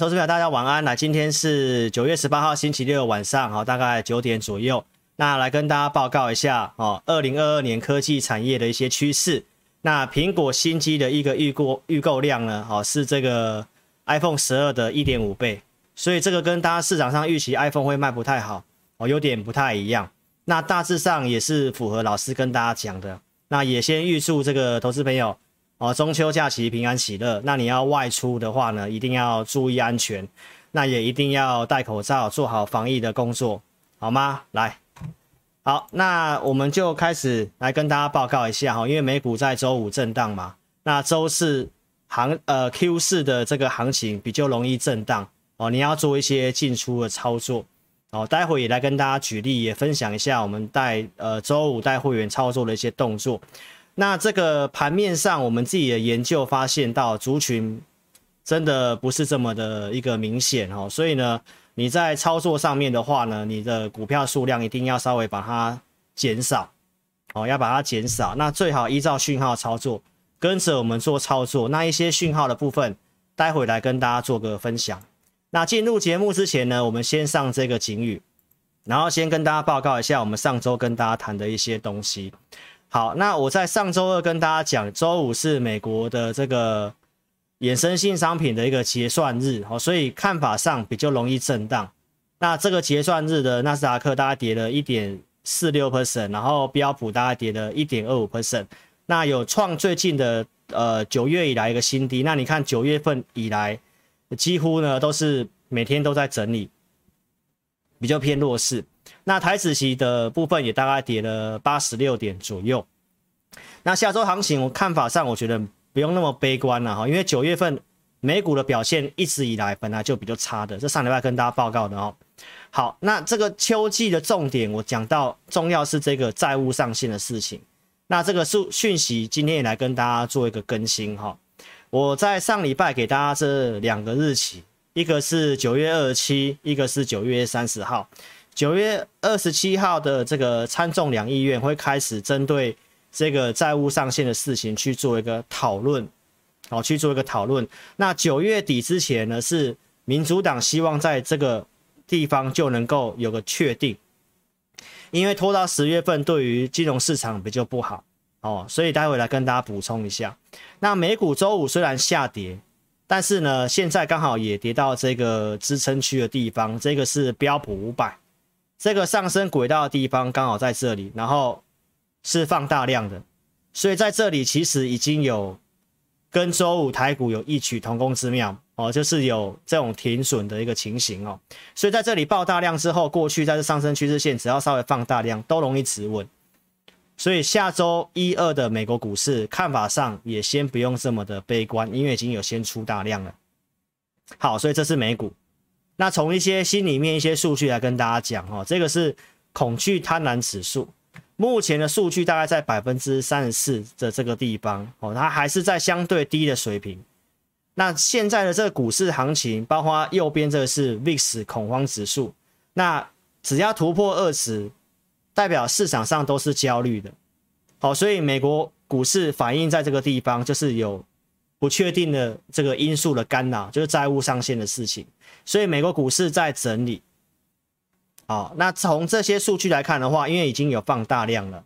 投资朋友，大家晚安。来，今天是九月十八号星期六晚上，好，大概九点左右。那来跟大家报告一下，哦，二零二二年科技产业的一些趋势。那苹果新机的一个预购预购量呢，哦，是这个 iPhone 十二的一点五倍，所以这个跟大家市场上预期 iPhone 会卖不太好，哦，有点不太一样。那大致上也是符合老师跟大家讲的。那也先预祝这个投资朋友。哦，中秋假期平安喜乐。那你要外出的话呢，一定要注意安全，那也一定要戴口罩，做好防疫的工作，好吗？来，好，那我们就开始来跟大家报告一下哈，因为美股在周五震荡嘛，那周四行呃 Q 四的这个行情比较容易震荡哦，你要做一些进出的操作哦。待会也来跟大家举例，也分享一下我们带呃周五带会员操作的一些动作。那这个盘面上，我们自己的研究发现到族群真的不是这么的一个明显哦，所以呢，你在操作上面的话呢，你的股票数量一定要稍微把它减少哦，要把它减少。那最好依照讯号操作，跟着我们做操作。那一些讯号的部分，待会来跟大家做个分享。那进入节目之前呢，我们先上这个警语，然后先跟大家报告一下我们上周跟大家谈的一些东西。好，那我在上周二跟大家讲，周五是美国的这个衍生性商品的一个结算日，哦，所以看法上比较容易震荡。那这个结算日的纳斯达克大概跌了一点四六 percent，然后标普大概跌了一点二五 percent，那有创最近的呃九月以来一个新低。那你看九月份以来，几乎呢都是每天都在整理，比较偏弱势。那台子期的部分也大概跌了八十六点左右。那下周行情，我看法上我觉得不用那么悲观了哈，因为九月份美股的表现一直以来本来就比较差的，这上礼拜跟大家报告的哦。好，那这个秋季的重点我讲到重要是这个债务上限的事情。那这个讯讯息今天也来跟大家做一个更新哈。我在上礼拜给大家这两个日期，一个是九月二十七，一个是九月三十号。九月二十七号的这个参众两议院会开始针对这个债务上限的事情去做一个讨论，好，去做一个讨论。那九月底之前呢，是民主党希望在这个地方就能够有个确定，因为拖到十月份对于金融市场比较不好哦，所以待会来跟大家补充一下。那美股周五虽然下跌，但是呢，现在刚好也跌到这个支撑区的地方，这个是标普五百。这个上升轨道的地方刚好在这里，然后是放大量的，所以在这里其实已经有跟周五台股有异曲同工之妙哦，就是有这种停损的一个情形哦，所以在这里爆大量之后，过去在这上升趋势线只要稍微放大量都容易止稳，所以下周一二的美国股市看法上也先不用这么的悲观，因为已经有先出大量了。好，所以这是美股。那从一些心里面一些数据来跟大家讲哈，这个是恐惧贪婪指数，目前的数据大概在百分之三十四的这个地方哦，它还是在相对低的水平。那现在的这个股市行情，包括右边这个是 VIX 恐慌指数，那只要突破二十，代表市场上都是焦虑的。好，所以美国股市反映在这个地方，就是有不确定的这个因素的干扰，就是债务上限的事情。所以美国股市在整理，好，那从这些数据来看的话，因为已经有放大量了，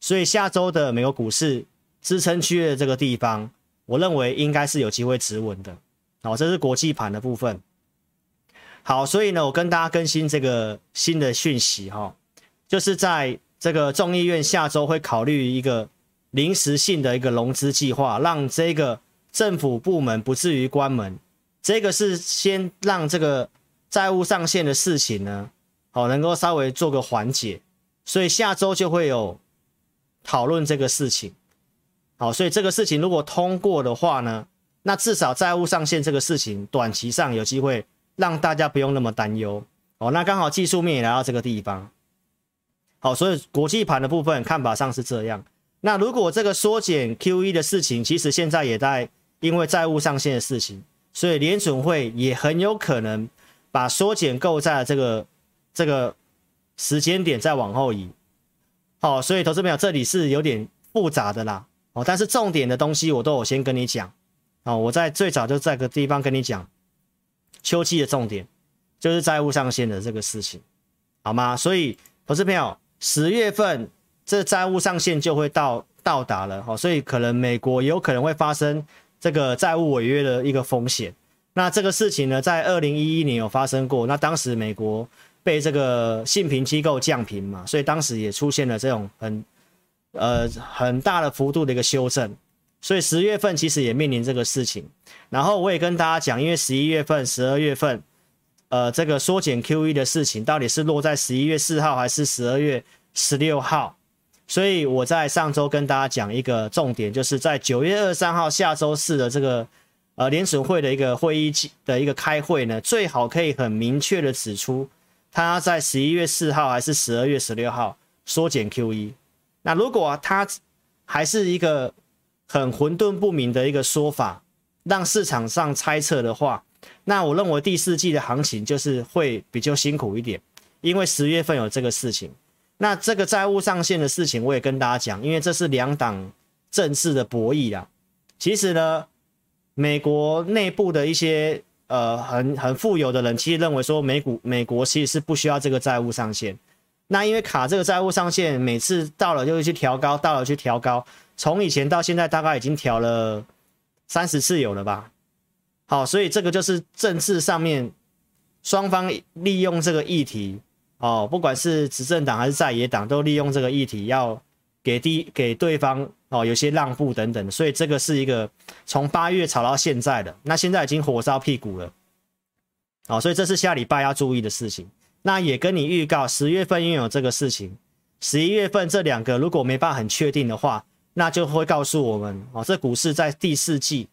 所以下周的美国股市支撑区的这个地方，我认为应该是有机会止稳的。好，这是国际盘的部分。好，所以呢，我跟大家更新这个新的讯息哈，就是在这个众议院下周会考虑一个临时性的一个融资计划，让这个政府部门不至于关门。这个是先让这个债务上限的事情呢，好，能够稍微做个缓解，所以下周就会有讨论这个事情，好，所以这个事情如果通过的话呢，那至少债务上限这个事情短期上有机会让大家不用那么担忧，哦，那刚好技术面也来到这个地方，好，所以国际盘的部分看法上是这样，那如果这个缩减 QE 的事情，其实现在也在因为债务上限的事情。所以联准会也很有可能把缩减购债的这个这个时间点再往后移，好，所以投资朋友这里是有点复杂的啦，哦，但是重点的东西我都有先跟你讲，哦，我在最早就在个地方跟你讲，秋季的重点就是债务上限的这个事情，好吗？所以投资朋友，十月份这债务上限就会到到达了，好，所以可能美国有可能会发生这个债务违约的一个风险。那这个事情呢，在二零一一年有发生过，那当时美国被这个信评机构降评嘛，所以当时也出现了这种很呃很大的幅度的一个修正。所以十月份其实也面临这个事情，然后我也跟大家讲，因为十一月份、十二月份，呃，这个缩减 QE 的事情到底是落在十一月四号还是十二月十六号？所以我在上周跟大家讲一个重点，就是在九月二十三号下周四的这个呃联准会的一个会议的一个开会呢，最好可以很明确的指出，他在十一月四号还是十二月十六号缩减 QE。那如果他还是一个很混沌不明的一个说法，让市场上猜测的话，那我认为第四季的行情就是会比较辛苦一点，因为十月份有这个事情。那这个债务上限的事情，我也跟大家讲，因为这是两党政治的博弈啦。其实呢，美国内部的一些呃很很富有的人，其实认为说美股美国其实是不需要这个债务上限。那因为卡这个债务上限，每次到了就会去调高，到了去调高。从以前到现在，大概已经调了三十次有了吧？好，所以这个就是政治上面双方利用这个议题哦，不管是执政党还是在野党，都利用这个议题要给第给对方哦有些让步等等，所以这个是一个从八月炒到现在的，那现在已经火烧屁股了，哦，所以这是下礼拜要注意的事情。那也跟你预告，十月份拥有这个事情，十一月份这两个如果没办法很确定的话。那就会告诉我们哦，这股市在第四季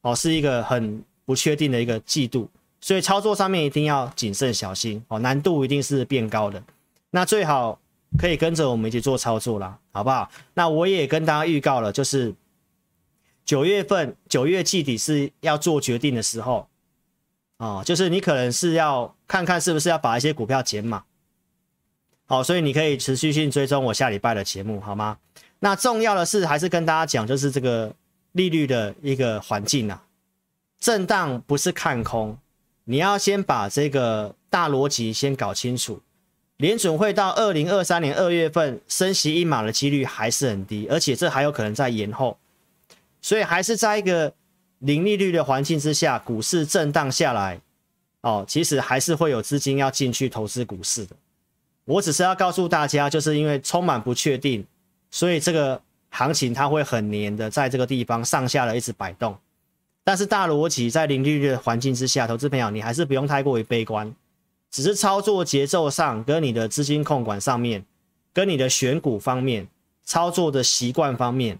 哦是一个很不确定的一个季度，所以操作上面一定要谨慎小心哦，难度一定是变高的。那最好可以跟着我们一起做操作啦，好不好？那我也跟大家预告了，就是九月份九月季底是要做决定的时候哦，就是你可能是要看看是不是要把一些股票减码，好，所以你可以持续性追踪我下礼拜的节目，好吗？那重要的是，还是跟大家讲，就是这个利率的一个环境啊，震荡不是看空，你要先把这个大逻辑先搞清楚。联准会到二零二三年二月份升息一码的几率还是很低，而且这还有可能在延后，所以还是在一个零利率的环境之下，股市震荡下来，哦，其实还是会有资金要进去投资股市的。我只是要告诉大家，就是因为充满不确定。所以这个行情它会很黏的，在这个地方上下的一直摆动，但是大逻辑在零利率的环境之下，投资朋友你还是不用太过于悲观，只是操作节奏上跟你的资金控管上面，跟你的选股方面，操作的习惯方面，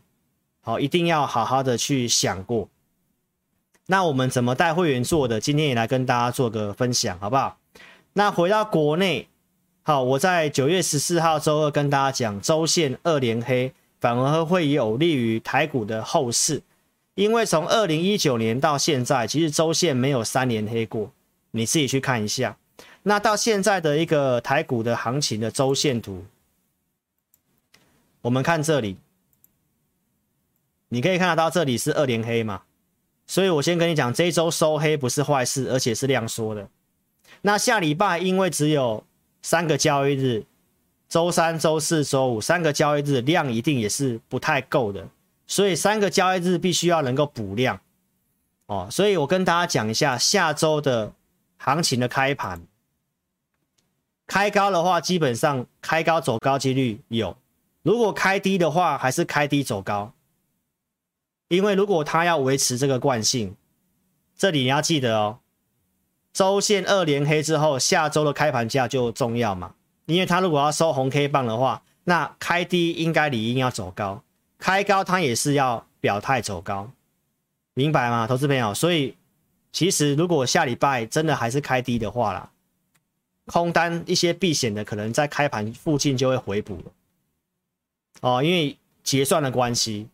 好，一定要好好的去想过。那我们怎么带会员做的？今天也来跟大家做个分享，好不好？那回到国内。好，我在九月十四号周二跟大家讲，周线二连黑反而会有利于台股的后市，因为从二零一九年到现在，其实周线没有三连黑过，你自己去看一下。那到现在的一个台股的行情的周线图，我们看这里，你可以看得到这里是二连黑嘛，所以我先跟你讲，这一周收黑不是坏事，而且是量缩的。那下礼拜因为只有三个交易日，周三、周四、周五三个交易日量一定也是不太够的，所以三个交易日必须要能够补量哦。所以我跟大家讲一下下周的行情的开盘，开高的话基本上开高走高几率有，如果开低的话还是开低走高，因为如果它要维持这个惯性，这里你要记得哦。周线二连黑之后，下周的开盘价就重要嘛？因为它如果要收红 K 棒的话，那开低应该理应要走高，开高它也是要表态走高，明白吗，投资朋友？所以其实如果下礼拜真的还是开低的话啦，空单一些避险的可能在开盘附近就会回补了哦，因为结算的关系。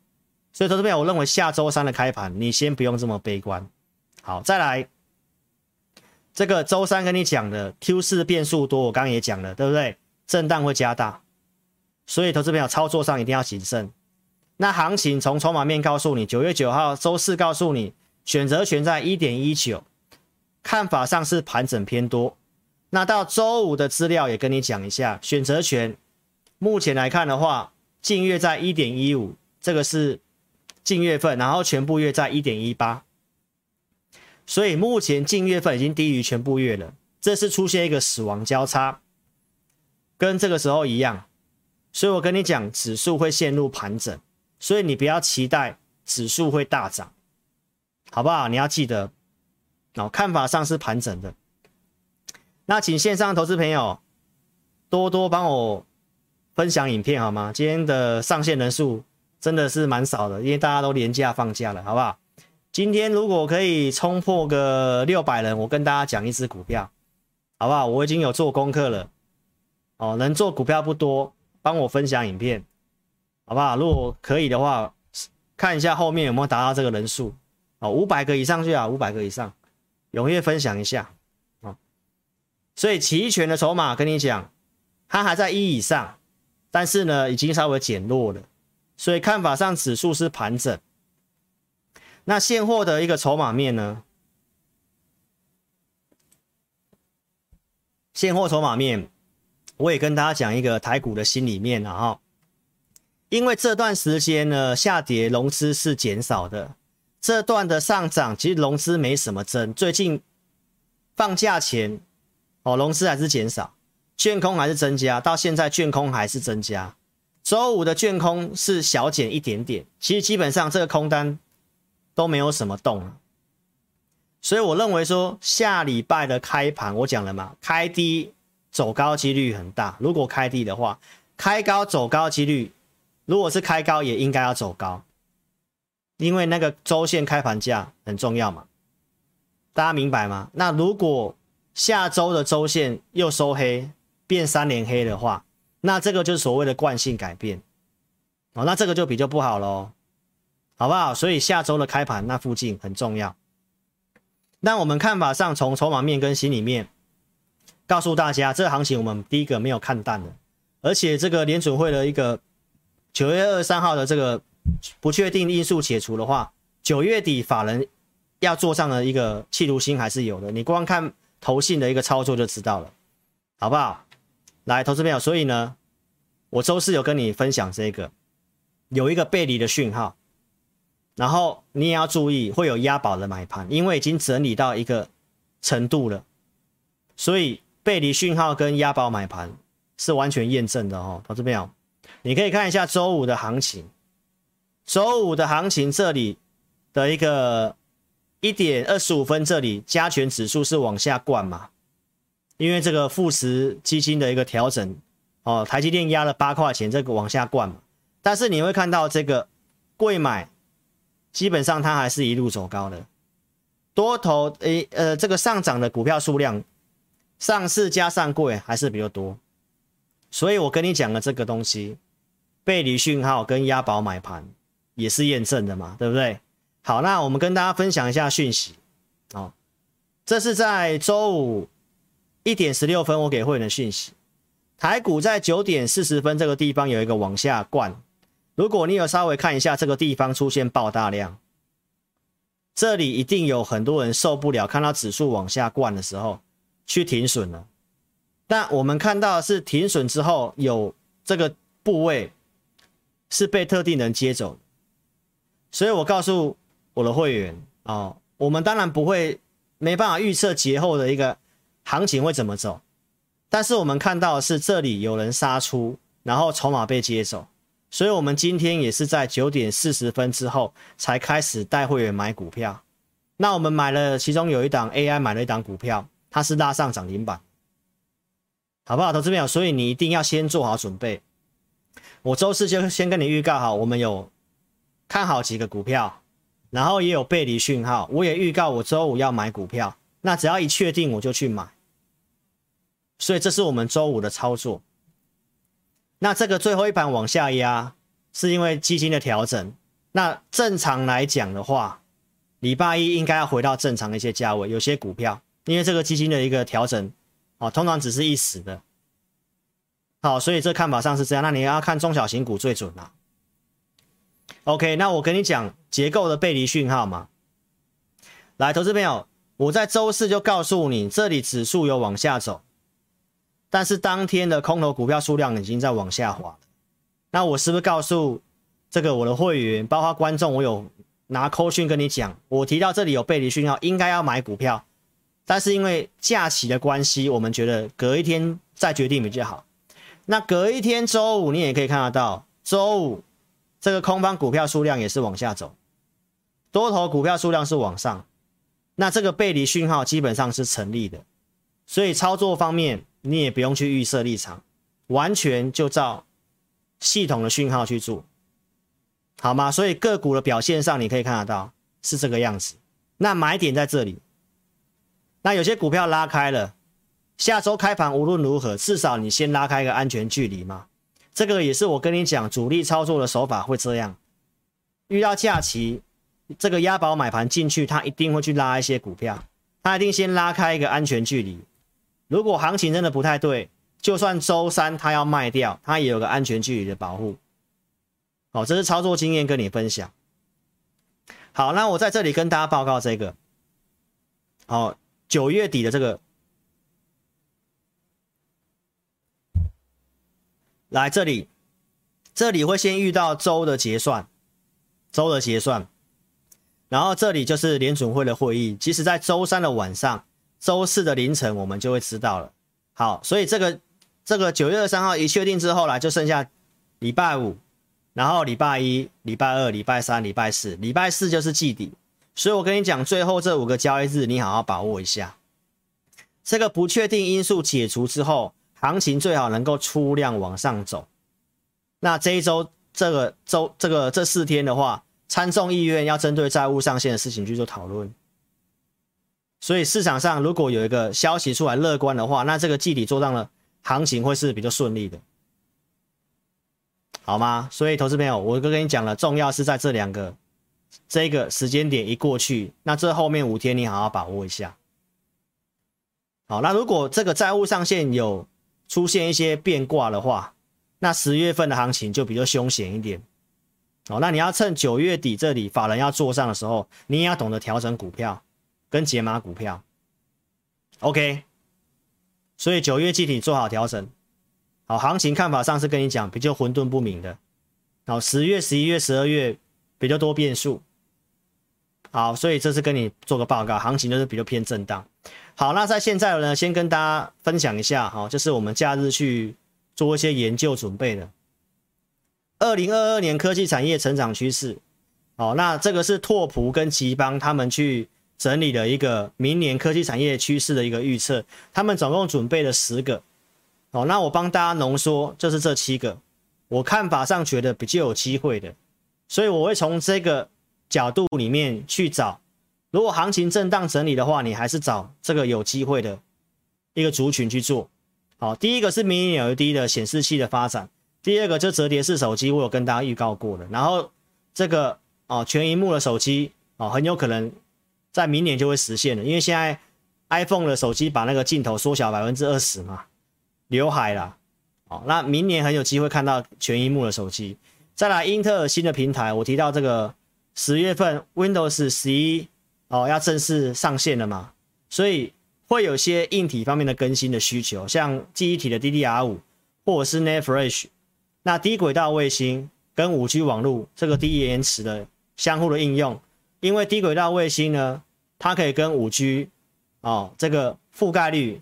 所以投资朋友，我认为下周三的开盘你先不用这么悲观。好，再来。这个周三跟你讲的 Q 四变数多，我刚刚也讲了，对不对？震荡会加大，所以投资朋友操作上一定要谨慎。那行情从筹码面告诉你，九月九号周四告诉你，选择权在一点一九，看法上是盘整偏多。那到周五的资料也跟你讲一下，选择权目前来看的话，近月在一点一五，这个是近月份，然后全部月在一点一八，所以目前近月份已经低于全部月了，这是出现一个死亡交叉，跟这个时候一样，所以我跟你讲，指数会陷入盘整，所以你不要期待指数会大涨，好不好？你要记得，哦，看法上是盘整的。那请线上投资朋友多多帮我分享影片好吗？今天的上线人数真的是蛮少的，因为大家都连假放假了，好不好？今天如果可以冲破个六百人，我跟大家讲一只股票，好不好？我已经有做功课了，哦，能做股票不多，帮我分享影片，好不好？如果可以的话，看一下后面有没有达到这个人数，哦，五百个以上就好，五百个以上，踊跃分享一下啊。所以期权的筹码跟你讲，它还在一以上，但是呢，已经稍微减弱了。所以看法上，指数是盘整。那现货的一个筹码面呢？现货筹码面，我也跟大家讲一个台股的心里面了哈。因为这段时间呢，下跌融资是减少的，这段的上涨其实融资没什么增。最近放假前。哦，融资还是减少，券空还是增加，到现在券空还是增加。周五的券空是小减一点点，其实基本上这个空单都没有什么动了。所以我认为说下礼拜的开盘，我讲了嘛，开低走高几率很大。如果开低的话，开高走高几率，如果是开高也应该要走高，因为那个周线开盘价很重要嘛。大家明白吗？那如果下周的周线又收黑，变三连黑的话，那这个就是所谓的惯性改变哦，那这个就比较不好喽，好不好？所以下周的开盘那附近很重要。那我们看法上，从筹码面跟心里面告诉大家，这行情我们第一个没有看淡的，而且这个联准会的一个九月二十三号的这个不确定因素解除的话，九月底法人要做上的一个企图心还是有的。你光看。投信的一个操作就知道了，好不好？来，投资朋友，所以呢，我周四有跟你分享这个，有一个背离的讯号，然后你也要注意会有押宝的买盘，因为已经整理到一个程度了，所以背离讯号跟押宝买盘是完全验证的哦，投资朋友，你可以看一下周五的行情，周五的行情这里的一个。一点二十五分，这里加权指数是往下灌嘛？因为这个富时基金的一个调整，哦，台积电压了八块钱，这个往下灌嘛。但是你会看到这个贵买，基本上它还是一路走高的，多头诶呃这个上涨的股票数量，上市加上柜还是比较多。所以我跟你讲的这个东西，背离讯号跟押宝买盘也是验证的嘛，对不对？好，那我们跟大家分享一下讯息哦。这是在周五一点十六分，我给会员的讯息。台股在九点四十分这个地方有一个往下灌，如果你有稍微看一下这个地方出现爆大量，这里一定有很多人受不了，看到指数往下灌的时候去停损了。但我们看到的是停损之后有这个部位是被特定人接走，所以我告诉。我的会员哦，我们当然不会没办法预测节后的一个行情会怎么走，但是我们看到的是这里有人杀出，然后筹码被接走，所以我们今天也是在九点四十分之后才开始带会员买股票。那我们买了，其中有一档 AI 买了一档股票，它是拉上涨停板，好不好，投资朋友？所以你一定要先做好准备。我周四就先跟你预告好，我们有看好几个股票。然后也有背离讯号，我也预告我周五要买股票，那只要一确定我就去买，所以这是我们周五的操作。那这个最后一盘往下压，是因为基金的调整。那正常来讲的话，礼拜一应该要回到正常的一些价位。有些股票因为这个基金的一个调整，哦，通常只是一时的。好，所以这看法上是这样。那你要看中小型股最准了。OK，那我跟你讲结构的背离讯号嘛。来，投资朋友，我在周四就告诉你，这里指数有往下走，但是当天的空头股票数量已经在往下滑。那我是不是告诉这个我的会员，包括观众，我有拿扣讯跟你讲，我提到这里有背离讯号，应该要买股票，但是因为假期的关系，我们觉得隔一天再决定比较好。那隔一天周五，你也可以看得到，周五这个空方股票数量也是往下走，多头股票数量是往上。那这个背离讯号基本上是成立的，所以操作方面你也不用去预设立场，完全就照系统的讯号去做，好吗？所以个股的表现上你可以看得到是这个样子。那买点在这里，那有些股票拉开了，下周开盘无论如何，至少你先拉开一个安全距离嘛。这个也是我跟你讲主力操作的手法会这样，遇到假期。这个押宝买盘进去，他一定会去拉一些股票，他一定先拉开一个安全距离。如果行情真的不太对，就算周三他要卖掉，他也有个安全距离的保护。好，这是操作经验跟你分享。好，那我在这里跟大家报告这个，好，九月底的这个，来这里，这里会先遇到周的结算，周的结算。然后这里就是联准会的会议，其实在周三的晚上，周四的凌晨我们就会知道了。好，所以这个这个九月二十三号一确定之后来，就剩下礼拜五，然后礼拜一、礼拜二、礼拜三、礼拜四，礼拜四就是季底。所以我跟你讲，最后这五个交易日你好好把握一下。这个不确定因素解除之后，行情最好能够出量往上走。那这一周这个周这个这四天的话。参众议院要针对债务上限的事情去做讨论，所以市场上如果有一个消息出来乐观的话，那这个季底做账的行情会是比较顺利的，好吗？所以投资朋友，我哥跟你讲了，重要是在这两个这个时间点一过去，那这后面五天你好好把握一下。好，那如果这个债务上限有出现一些变卦的话，那十月份的行情就比较凶险一点。哦，那你要趁九月底这里法人要做上的时候，你也要懂得调整股票跟解码股票。OK，所以九月具体做好调整。好，行情看法上是跟你讲比较混沌不明的。好，十月、十一月、十二月比较多变数。好，所以这是跟你做个报告，行情就是比较偏震荡。好，那在现在呢，先跟大家分享一下，好，就是我们假日去做一些研究准备的。二零二二年科技产业成长趋势，好，那这个是拓普跟吉邦他们去整理的一个明年科技产业趋势的一个预测，他们总共准备了十个，哦，那我帮大家浓缩，就是这七个，我看法上觉得比较有机会的，所以我会从这个角度里面去找，如果行情震荡整理的话，你还是找这个有机会的一个族群去做，好，第一个是 Mini LED 的显示器的发展。第二个就折叠式手机，我有跟大家预告过了。然后这个哦，全萤幕的手机哦，很有可能在明年就会实现了，因为现在 iPhone 的手机把那个镜头缩小百分之二十嘛，刘海啦，哦，那明年很有机会看到全萤幕的手机。再来，英特尔新的平台，我提到这个十月份 Windows 十一哦要正式上线了嘛，所以会有些硬体方面的更新的需求，像记忆体的 DDR 五或者是 NAND Flash。那低轨道卫星跟五 G 网络这个低延迟的相互的应用，因为低轨道卫星呢，它可以跟五 G 哦这个覆盖率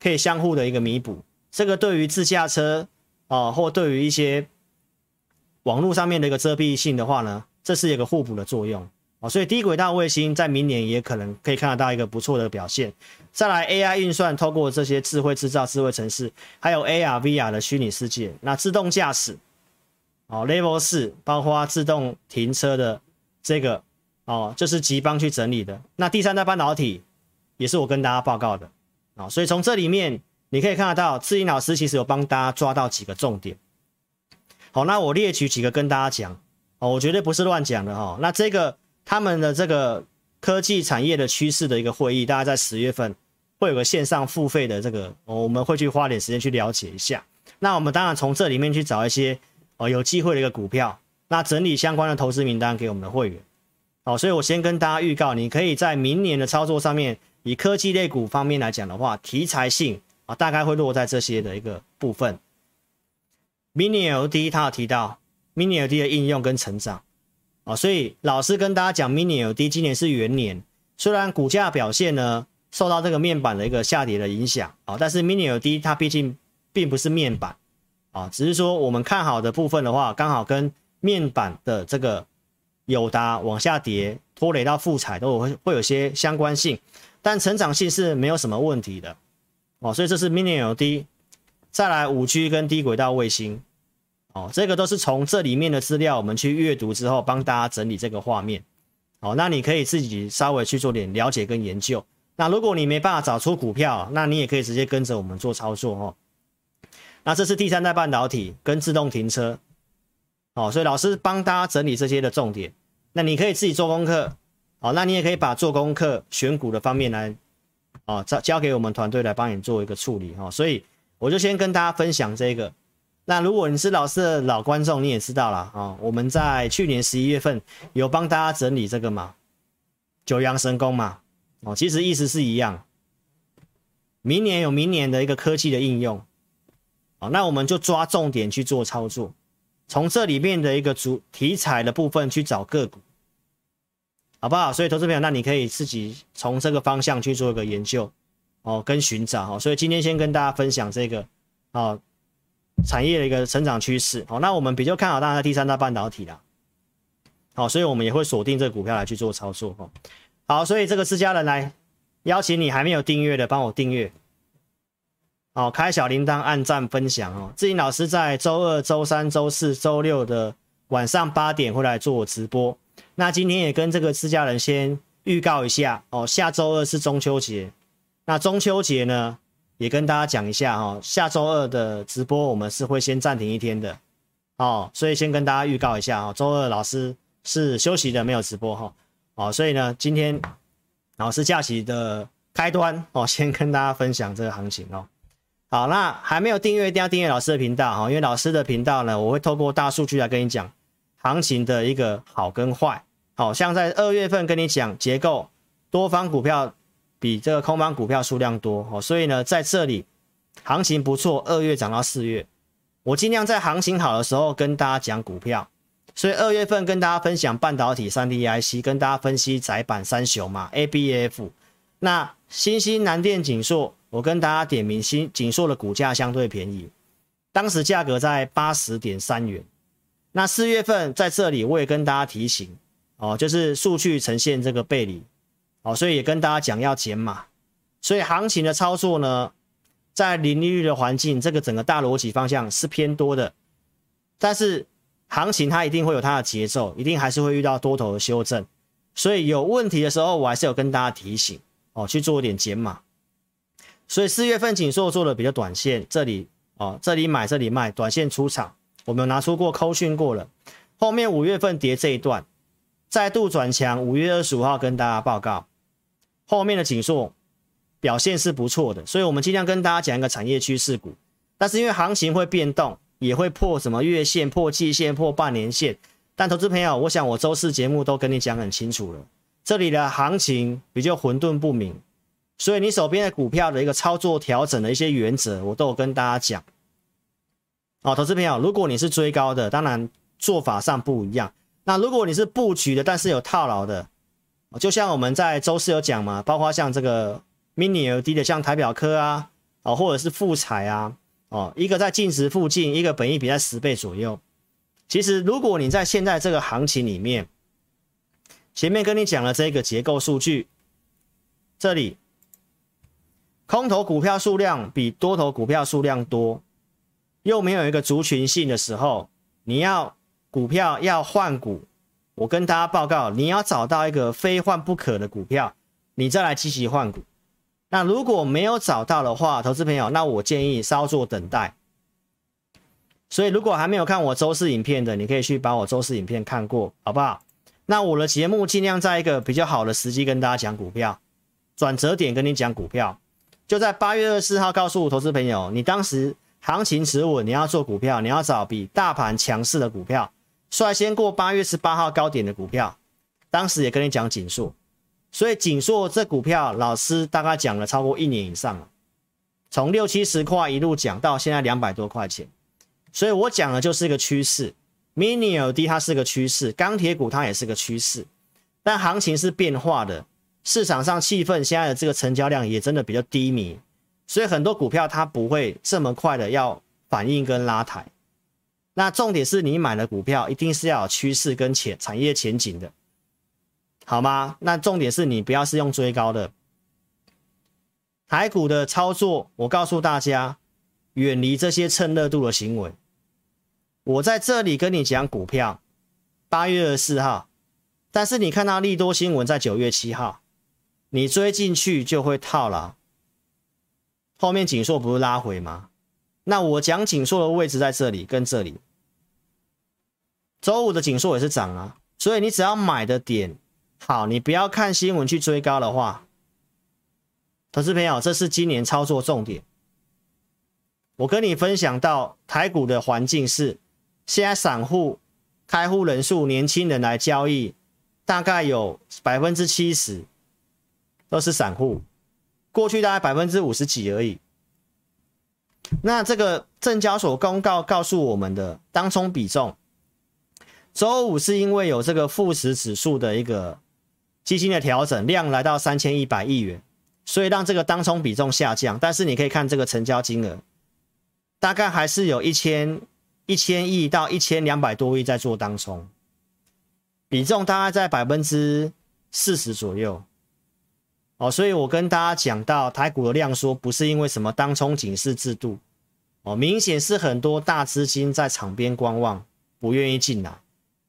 可以相互的一个弥补，这个对于自驾车哦或对于一些网络上面的一个遮蔽性的话呢，这是一个互补的作用。哦，所以低轨道卫星在明年也可能可以看得到一个不错的表现。再来，AI 运算透过这些智慧制造、智慧城市，还有 AR、VR 的虚拟世界，那自动驾驶，哦，Level 四，包括自动停车的这个，哦，就是吉邦去整理的。那第三代半导体也是我跟大家报告的，啊，所以从这里面你可以看得到，志英老师其实有帮大家抓到几个重点。好，那我列举几个跟大家讲，哦，我绝对不是乱讲的哈。那这个他们的这个科技产业的趋势的一个会议，大概在十月份。会有个线上付费的这个，我们会去花点时间去了解一下。那我们当然从这里面去找一些哦有机会的一个股票，那整理相关的投资名单给我们的会员。好，所以我先跟大家预告，你可以在明年的操作上面，以科技类股方面来讲的话，题材性啊，大概会落在这些的一个部分。Mini LED 它有提到 Mini LED 的应用跟成长啊，所以老师跟大家讲，Mini LED 今年是元年，虽然股价表现呢受到这个面板的一个下跌的影响啊，但是 Mini LED 它毕竟并不是面板啊，只是说我们看好的部分的话，刚好跟面板的这个。友达往下跌，拖累到富采都有会会有些相关性，但成长性是没有什么问题的哦，所以这是 Mini LED，再来五 G 跟低轨道卫星哦，这个都是从这里面的资料我们去阅读之后帮大家整理这个画面哦，那你可以自己稍微去做点了解跟研究。那如果你没办法找出股票，那你也可以直接跟着我们做操作哦。那这是第三代半导体跟自动停车。哦，所以老师帮大家整理这些的重点，那你可以自己做功课，哦，那你也可以把做功课选股的方面来，哦，交交给我们团队来帮你做一个处理，哈，所以我就先跟大家分享这个。那如果你是老师的老观众，你也知道了，啊，我们在去年十一月份有帮大家整理这个嘛，九阳神功嘛，哦，其实意思是一样，明年有明年的一个科技的应用，哦，那我们就抓重点去做操作。从这里面的一个主题材的部分去找个股，好不好？所以投资朋友，那你可以自己从这个方向去做一个研究哦，跟寻找哦。所以今天先跟大家分享这个哦，产业的一个成长趋势。好，那我们比较看好当然第三大半导体啦。好，所以我们也会锁定这个股票来去做操作哦。好，所以这个自家人来邀请你还没有订阅的，帮我订阅。好，开小铃铛，按赞分享哦。志颖老师在周二、周三、周四、周六的晚上八点会来做我直播。那今天也跟这个自家人先预告一下哦，下周二是中秋节。那中秋节呢，也跟大家讲一下哦，下周二的直播我们是会先暂停一天的哦，所以先跟大家预告一下哦，周二老师是休息的，没有直播哈。哦，所以呢，今天老师假期的开端哦，先跟大家分享这个行情哦。好，那还没有订阅，一定要订阅老师的频道哈，因为老师的频道呢，我会透过大数据来跟你讲行情的一个好跟坏。好像在二月份跟你讲结构，多方股票比这个空方股票数量多哦，所以呢，在这里行情不错，二月涨到四月，我尽量在行情好的时候跟大家讲股票，所以二月份跟大家分享半导体三 D IC，跟大家分析窄板三雄嘛，ABF，那新兴南电景硕。我跟大家点名，新景硕的股价相对便宜，当时价格在八十点三元。那四月份在这里，我也跟大家提醒哦，就是数据呈现这个背离哦，所以也跟大家讲要减码。所以行情的操作呢，在零利率的环境，这个整个大逻辑方向是偏多的，但是行情它一定会有它的节奏，一定还是会遇到多头的修正。所以有问题的时候，我还是有跟大家提醒哦，去做一点减码。所以四月份紧缩做的比较短线，这里哦，这里买这里卖，短线出场，我们拿出过扣讯过了。后面五月份跌这一段，再度转强，五月二十五号跟大家报告，后面的景硕表现是不错的，所以我们尽量跟大家讲一个产业趋势股。但是因为行情会变动，也会破什么月线、破季线、破半年线。但投资朋友，我想我周四节目都跟你讲很清楚了，这里的行情比较混沌不明。所以你手边的股票的一个操作调整的一些原则，我都有跟大家讲。哦，投资朋友，如果你是追高的，当然做法上不一样。那如果你是布局的，但是有套牢的，就像我们在周四有讲嘛，包括像这个 mini LED 的，像台表科啊，哦，或者是富彩啊，哦，一个在净值附近，一个本益比在十倍左右。其实如果你在现在这个行情里面，前面跟你讲了这个结构数据，这里。空头股票数量比多头股票数量多，又没有一个族群性的时候，你要股票要换股，我跟大家报告，你要找到一个非换不可的股票，你再来积极换股。那如果没有找到的话，投资朋友，那我建议稍作等待。所以如果还没有看我周四影片的，你可以去把我周四影片看过，好不好？那我的节目尽量在一个比较好的时机跟大家讲股票，转折点跟你讲股票。就在八月二十四号，告诉投资朋友，你当时行情持稳，你要做股票，你要找比大盘强势的股票，率先过八月十八号高点的股票，当时也跟你讲景硕，所以景硕这股票老师大概讲了超过一年以上了，从六七十块一路讲到现在两百多块钱，所以我讲的就是一个趋势，Mini LED 它是个趋势，钢铁股它也是个趋势，但行情是变化的，市场上气氛现在的这个成交量也真的比较低迷，所以很多股票它不会这么快的要反应跟拉抬。那重点是你买的股票一定是要有趋势跟前产业前景的，好吗？那重点是你不要是用追高的。台股的操作，我告诉大家，远离这些蹭热度的行为。我在这里跟你讲股票，八月二十四号，但是你看到利多新闻在九月七号，你追进去就会套牢。后面景硕不是拉回吗？那我讲景硕的位置在这里跟这里，周五的景硕也是涨啊，所以你只要买的点好，你不要看新闻去追高的话，投资朋友，这是今年操作重点。我跟你分享到台股的环境是，现在散户开户人数，年轻人来交易，大概有百分之七十都是散户，过去大概百分之五十几而已。那这个证交所公告告诉我们的当冲比重，周五是因为有这个富时指数的一个基金的调整，量来到三千一百亿元，所以让这个当冲比重下降。但是你可以看这个成交金额，大概还是有一千一千亿到一千两百多亿在做当冲，比重大概在百分之四十左右。哦，所以我跟大家讲到台股的量缩，不是因为什么当冲警示制度，哦，明显是很多大资金在场边观望，不愿意进来。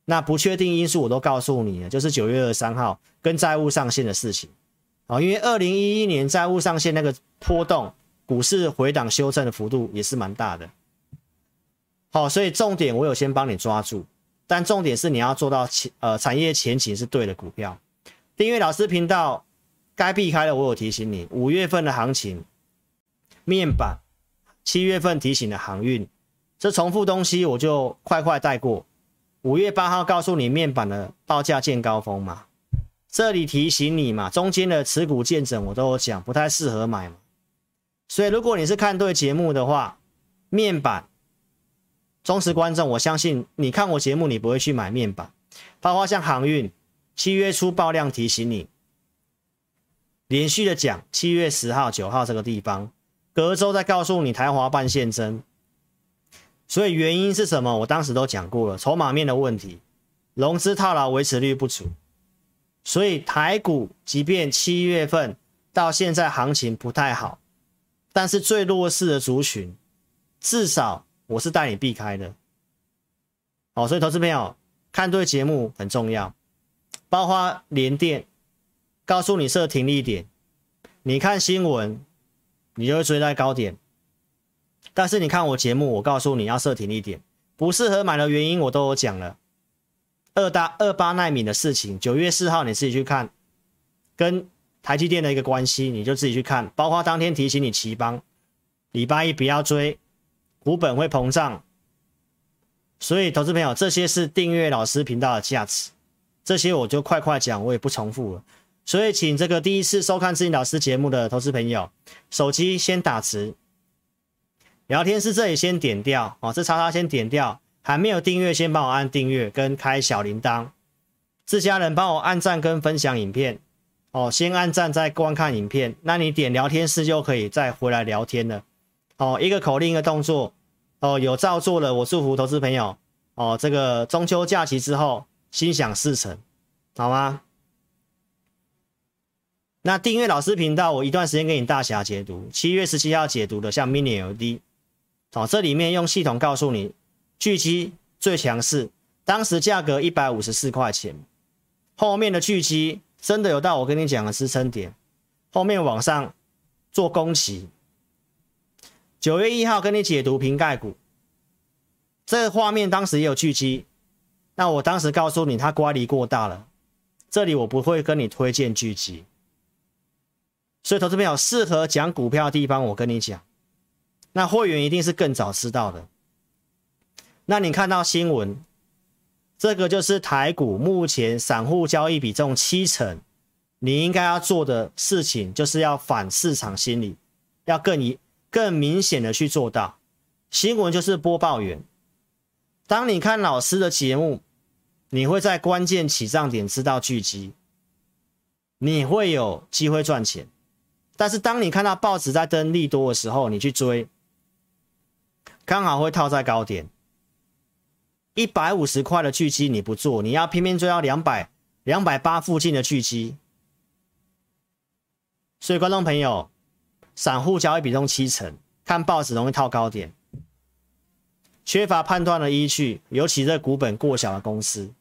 那不确定因素我都告诉你了，就是九月二十三号跟债务上限的事情。哦，因为二零一一年债务上限那个波动，股市回档修正的幅度也是蛮大的。好，所以重点我有先帮你抓住，但重点是你要做到前呃产业前景是对的股票。订阅老师频道。该避开的，我有提醒你。五月份的行情，面板；七月份提醒的航运，这重复东西我就快快带过。五月八号告诉你面板的报价见高峰嘛，这里提醒你嘛，中间的持股见整我都有讲，不太适合买嘛。所以如果你是看对节目的话，面板忠实观众，我相信你看我节目，你不会去买面板，包括像航运，七月初爆量提醒你。连续的讲，七月十号、九号这个地方，隔周再告诉你台华半现增，所以原因是什么？我当时都讲过了，筹码面的问题，融资套牢，维持率不足，所以台股即便七月份到现在行情不太好，但是最弱势的族群，至少我是带你避开的。好，所以投资朋友看对节目很重要，包括联电。告诉你设停利点，你看新闻，你就会追在高点。但是你看我节目，我告诉你要设停利点，不适合买的原因我都有讲了。二大二八奈米的事情，九月四号你自己去看，跟台积电的一个关系，你就自己去看。包括当天提醒你奇邦，礼拜一不要追，股本会膨胀。所以投资朋友，这些是订阅老师频道的价值，这些我就快快讲，我也不重复了。所以，请这个第一次收看智霖老师节目的投资朋友，手机先打直，聊天室这里先点掉哦，这叉叉先点掉，还没有订阅先帮我按订阅跟开小铃铛，自家人帮我按赞跟分享影片哦，先按赞再观看影片，那你点聊天室就可以再回来聊天了。哦，一个口令一个动作。哦，有照做了，我祝福投资朋友哦，这个中秋假期之后心想事成，好吗？那订阅老师频道，我一段时间给你大侠解读。七月十七号解读的，像 Mini LED，哦，这里面用系统告诉你，巨积最强势，当时价格一百五十四块钱，后面的巨积真的有到我跟你讲的支撑点，后面往上做攻击。九月一号跟你解读瓶盖股，这个画面当时也有巨积，那我当时告诉你它乖离过大了，这里我不会跟你推荐巨积。所以，投资朋友适合讲股票的地方，我跟你讲，那会员一定是更早知道的。那你看到新闻，这个就是台股目前散户交易比重七成，你应该要做的事情，就是要反市场心理，要更一更明显的去做到。新闻就是播报员，当你看老师的节目，你会在关键起涨点知道聚集，你会有机会赚钱。但是当你看到报纸在登利多的时候，你去追，刚好会套在高点。一百五十块的巨基你不做，你要偏偏追到两百、两百八附近的巨基。所以观众朋友，散户交易比重七成，看报纸容易套高点，缺乏判断的依据，尤其这股本过小的公司。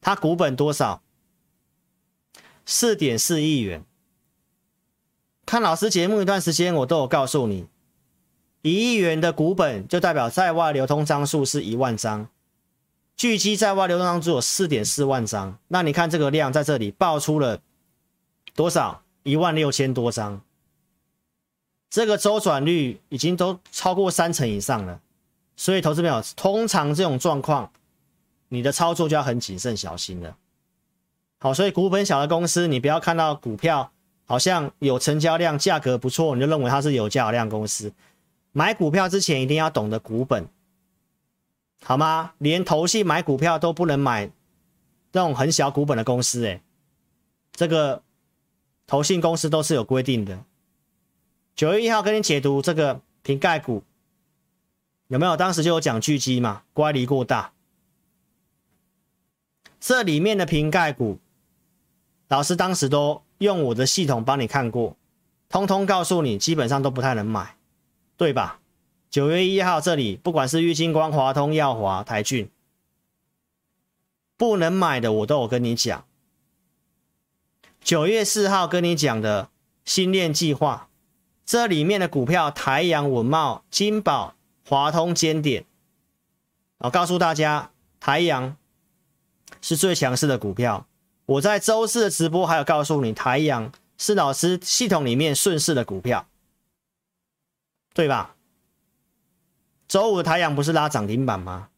它股本多少？四点四亿元。看老师节目一段时间，我都有告诉你，一亿元的股本就代表在外流通张数是一万张，巨基在外流通张数有四点四万张。那你看这个量在这里爆出了多少？一万六千多张。这个周转率已经都超过三成以上了。所以，投资朋友，通常这种状况。你的操作就要很谨慎小心了。好，所以股本小的公司，你不要看到股票好像有成交量、价格不错，你就认为它是有价有量公司。买股票之前一定要懂得股本，好吗？连投信买股票都不能买这种很小股本的公司，诶，这个投信公司都是有规定的。九月一号跟你解读这个瓶盖股，有没有？当时就有讲巨基嘛，乖离过大。这里面的瓶盖股，老师当时都用我的系统帮你看过，通通告诉你，基本上都不太能买，对吧？九月一号这里，不管是玉晶光、华通、耀华、台郡，不能买的，我都有跟你讲。九月四号跟你讲的新链计划，这里面的股票，台阳、文茂、金宝、华通、尖点，我告诉大家，台阳。是最强势的股票。我在周四的直播还有告诉你，台阳是老师系统里面顺势的股票，对吧？周五的台阳不是拉涨停板吗？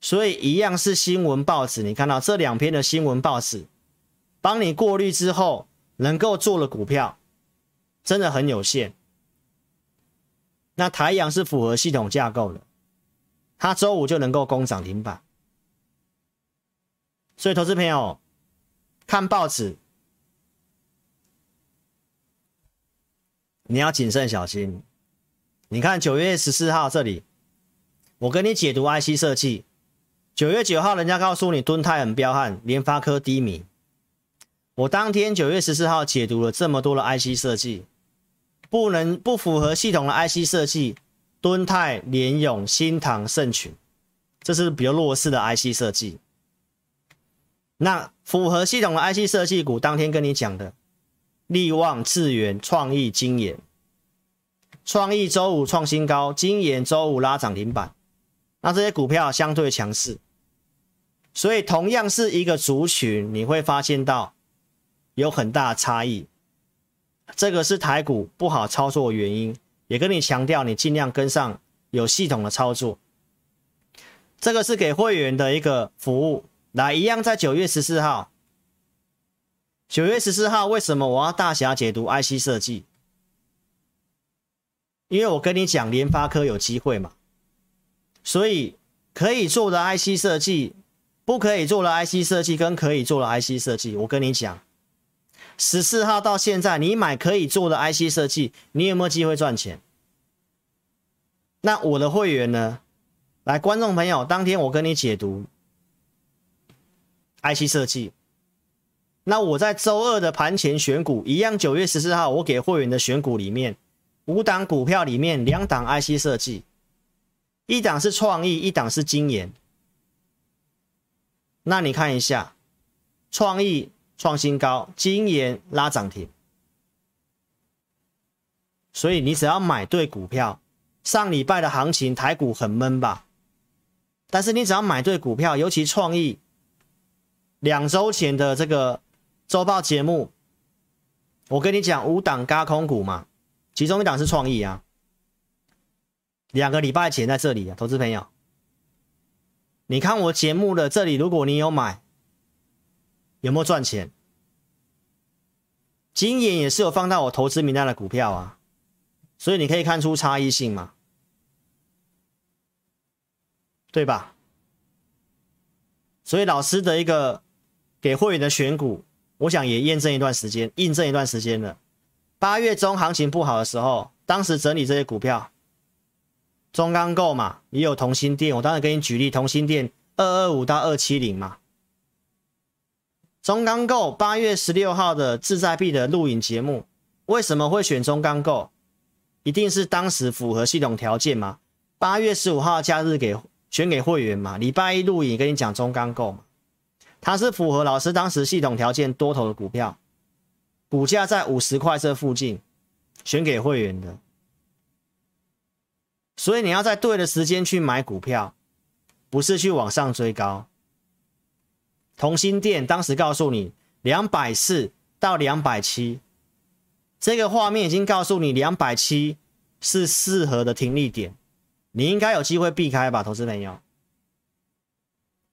所以一样是新闻报纸，你看到这两篇的新闻报纸，帮你过滤之后，能够做的股票真的很有限。那台阳是符合系统架构的，它周五就能够攻涨停板。所以，投资朋友看报纸，你要谨慎小心。你看九月十四号这里，我跟你解读 IC 设计。九月九号，人家告诉你敦泰很彪悍，联发科低迷。我当天九月十四号解读了这么多的 IC 设计，不能不符合系统的 IC 设计，敦泰、联咏、新唐、盛群，这是比较弱势的 IC 设计。那符合系统的 IC 设计股，当天跟你讲的，力旺、智原、创意、金研，创意周五创新高，金研周五拉涨停板，那这些股票相对强势，所以同样是一个族群，你会发现到有很大的差异，这个是台股不好操作的原因，也跟你强调，你尽量跟上有系统的操作，这个是给会员的一个服务。来，一样在九月十四号。九月十四号，为什么我要大侠解读 IC 设计？因为我跟你讲，联发科有机会嘛，所以可以做的 IC 设计，不可以做的 IC 设计，跟可以做的 IC 设计，我跟你讲，十四号到现在，你买可以做的 IC 设计，你有没有机会赚钱？那我的会员呢？来，观众朋友，当天我跟你解读。IC 设计，那我在周二的盘前选股一样，九月十四号我给会员的选股里面，五档股票里面两档 IC 设计，一档是创意，一档是晶研。那你看一下，创意创新高，晶研拉涨停，所以你只要买对股票，上礼拜的行情台股很闷吧？但是你只要买对股票，尤其创意。两周前的这个周报节目，我跟你讲五档轧空股嘛，其中一档是创意啊。两个礼拜前在这里啊，投资朋友，你看我节目的这里，如果你有买，有没有赚钱？今年也是有放到我投资名单的股票啊，所以你可以看出差异性嘛，对吧？所以老师的一个给会员的选股，我想也验证一段时间，印证一段时间了。八月中行情不好的时候，当时整理这些股票，中钢构嘛，也有同心店，我当时给你举例，同心店二二五到二七零嘛。中钢构八月十六号的志在必得录影节目，为什么会选中钢构？一定是当时符合系统条件嘛？八月十五号假日给选给会员嘛？礼拜一录影跟你讲中钢构嘛？它是符合老师当时系统条件多头的股票，股价在五十块这附近，选给会员的。所以你要在对的时间去买股票，不是去往上追高。同心店当时告诉你两百四到两百七，这个画面已经告诉你两百七是适合的停利点，你应该有机会避开吧，投资朋友。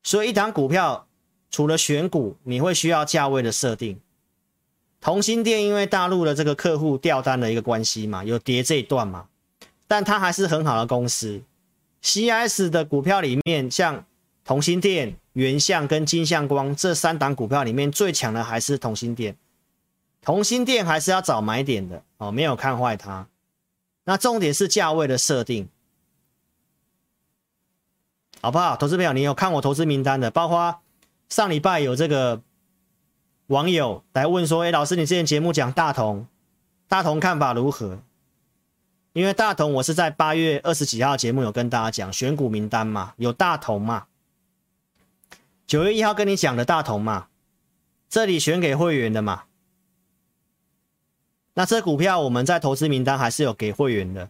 所以一档股票除了选股，你会需要价位的设定。同心电因为大陆的这个客户掉单的一个关系嘛，有跌这一段嘛，但它还是很好的公司。C S 的股票里面，像同心电。原相跟金相光这三档股票里面最强的还是同心电，同心电还是要找买点的哦，没有看坏它。那重点是价位的设定，好不好？投资朋友，你有看我投资名单的，包括上礼拜有这个网友来问说：“哎，老师，你之前节目讲大同，大同看法如何？”因为大同我是在八月二十几号节目有跟大家讲选股名单嘛，有大同嘛。九月一号跟你讲的大同嘛，这里选给会员的嘛。那这股票我们在投资名单还是有给会员的。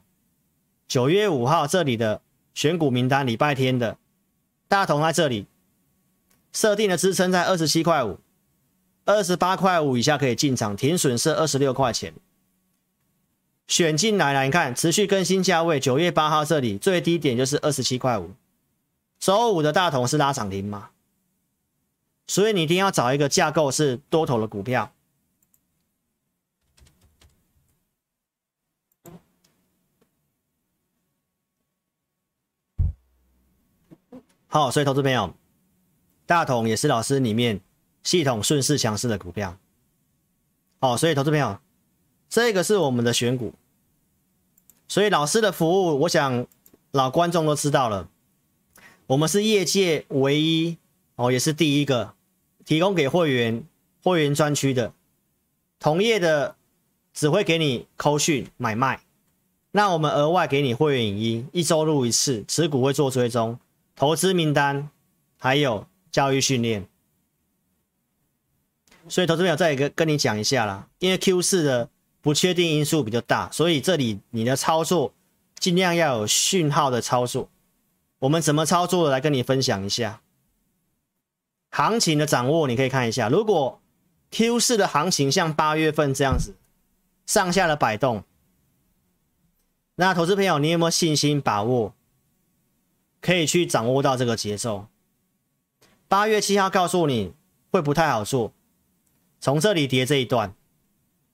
九月五号这里的选股名单，礼拜天的大同在这里设定的支撑在二十七块五，二十八块五以下可以进场，停损是二十六块钱。选进来了，你看持续更新价位，九月八号这里最低点就是二十七块五。周五的大同是拉涨停嘛？所以你一定要找一个架构是多头的股票。好，所以投资朋友，大同也是老师里面系统顺势强势的股票。好，所以投资朋友，这个是我们的选股。所以老师的服务，我想老观众都知道了，我们是业界唯一哦，也是第一个。提供给会员会员专区的同业的只会给你扣讯买卖，那我们额外给你会员影音，一周录一次，持股会做追踪，投资名单还有教育训练。所以投资朋友再一个跟你讲一下啦，因为 Q 四的不确定因素比较大，所以这里你的操作尽量要有讯号的操作。我们怎么操作的来跟你分享一下。行情的掌握，你可以看一下。如果 Q 四的行情像八月份这样子上下的摆动，那投资朋友，你有没有信心把握可以去掌握到这个节奏？八月七号告诉你会不太好做，从这里跌这一段。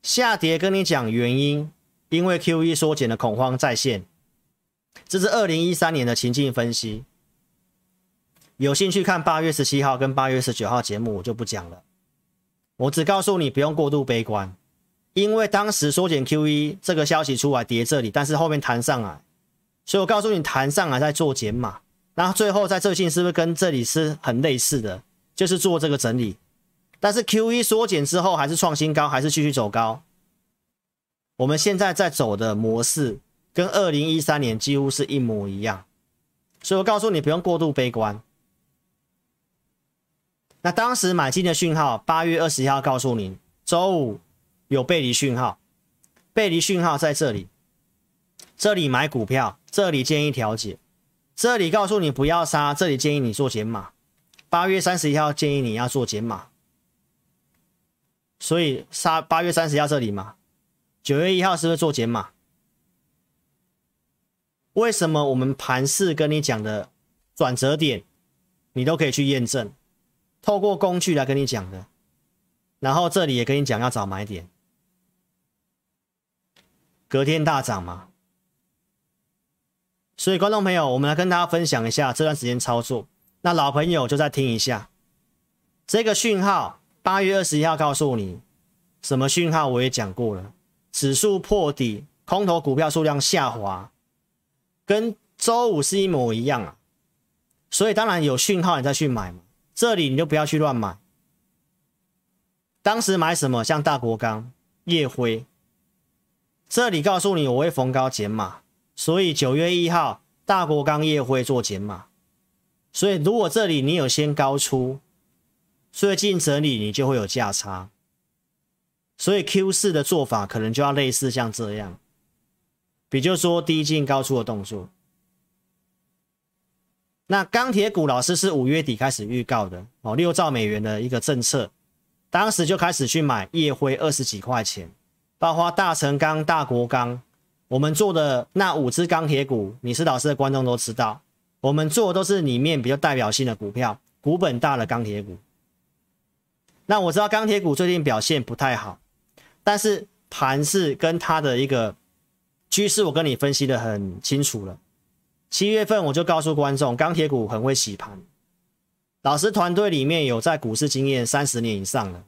下跌，跟你讲原因，因为 QE 缩减的恐慌再现，这是二零一三年的情境分析。有兴趣看八月十七号跟八月十九号节目，我就不讲了。我只告诉你不用过度悲观，因为当时缩减 QE 这个消息出来跌这里，但是后面弹上来，所以我告诉你弹上来再做减码，然后最后在这里是不是跟这里是很类似的，就是做这个整理。但是 QE 缩减之后还是创新高，还是继续走高。我们现在在走的模式跟二零一三年几乎是一模一样，所以我告诉你不用过度悲观。那当时买进的讯号，八月二十一号告诉你，周五有背离讯号，背离讯号在这里，这里买股票，这里建议调节，这里告诉你不要杀，这里建议你做减码。八月三十一号建议你要做减码，所以杀八月三十一号这里嘛，九月一号是不是做减码？为什么我们盘势跟你讲的转折点？你都可以去验证，透过工具来跟你讲的。然后这里也跟你讲要找买点，隔天大涨嘛。所以观众朋友，我们来跟大家分享一下这段时间操作。那老朋友就再听一下这个讯号，八月二十一号告诉你什么讯号，我也讲过了，指数破底，空头股票数量下滑，跟周五是一模一样啊。所以当然有讯号，你再去买嘛。这里你就不要去乱买。当时买什么？像大国钢、夜辉。这里告诉你，我会逢高减码。所以九月一号，大国钢、烨辉做减码。所以如果这里你有先高出，最近整理你就会有价差。所以 Q 四的做法可能就要类似像这样，比如说低进高出的动作。那钢铁股老师是五月底开始预告的哦，六兆美元的一个政策，当时就开始去买夜辉二十几块钱，包括大成钢、大国钢，我们做的那五只钢铁股，你是老师的观众都知道，我们做的都是里面比较代表性的股票，股本大的钢铁股。那我知道钢铁股最近表现不太好，但是盘势跟它的一个趋势，我跟你分析得很清楚了。七月份我就告诉观众，钢铁股很会洗盘。老师团队里面有在股市经验三十年以上的，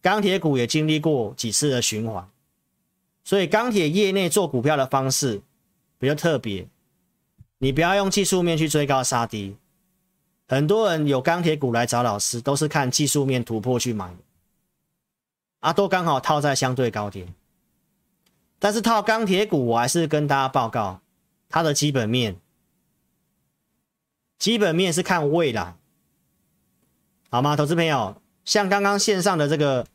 钢铁股也经历过几次的循环，所以钢铁业内做股票的方式比较特别。你不要用技术面去追高杀低。很多人有钢铁股来找老师，都是看技术面突破去买的，啊，都刚好套在相对高点。但是套钢铁股，我还是跟大家报告它的基本面。基本面是看未来，好吗？投资朋友，像刚刚线上的这个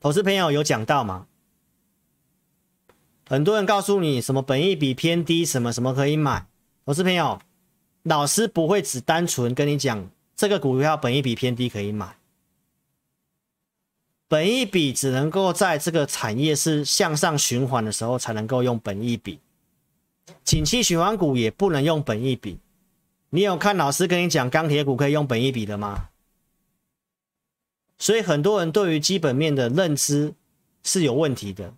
投资朋友有讲到吗？很多人告诉你什么本益比偏低，什么什么可以买。我是朋友，老师不会只单纯跟你讲这个股票本益比偏低可以买，本益比只能够在这个产业是向上循环的时候才能够用本益比，景气循环股也不能用本益比。你有看老师跟你讲钢铁股可以用本益比的吗？所以很多人对于基本面的认知是有问题的。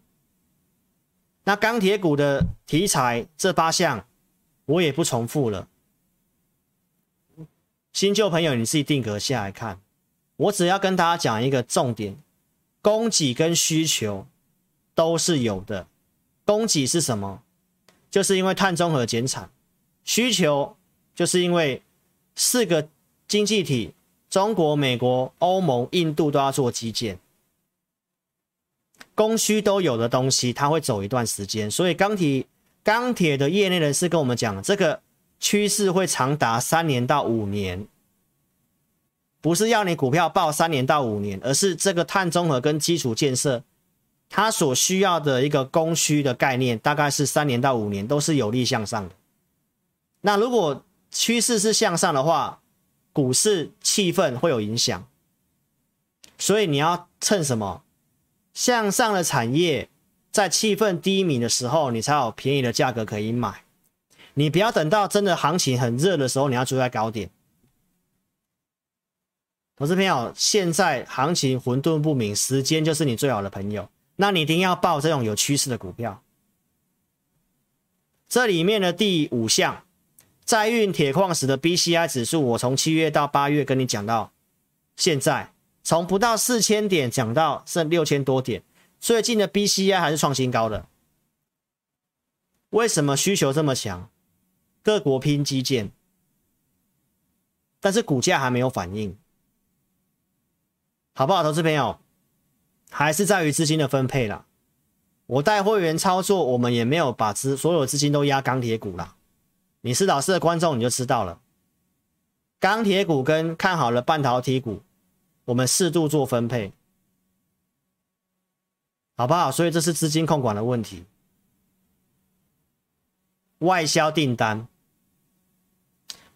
那钢铁股的题材这八项我也不重复了。新旧朋友你自己定格下来看，我只要跟大家讲一个重点：供给跟需求都是有的。供给是什么？就是因为碳中和减产，需求。就是因为四个经济体，中国、美国、欧盟、印度都要做基建，供需都有的东西，它会走一段时间。所以钢铁钢铁的业内人士跟我们讲，这个趋势会长达三年到五年，不是要你股票报三年到五年，而是这个碳中和跟基础建设，它所需要的一个供需的概念，大概是三年到五年都是有利向上的。那如果趋势是向上的话，股市气氛会有影响，所以你要趁什么向上的产业在气氛低迷的时候，你才有便宜的价格可以买。你不要等到真的行情很热的时候，你要追在高点。投资朋友，现在行情混沌不明，时间就是你最好的朋友，那你一定要抱这种有趋势的股票。这里面的第五项。载运铁矿石的 BCI 指数，我从七月到八月跟你讲到现在，从不到四千点讲到剩六千多点，最近的 BCI 还是创新高的。为什么需求这么强？各国拼基建，但是股价还没有反应，好不好？投资朋友，还是在于资金的分配啦。我带会员操作，我们也没有把资所有资金都压钢铁股啦。你是老师的观众，你就知道了。钢铁股跟看好了半导体股，我们适度做分配，好不好？所以这是资金控管的问题。外销订单，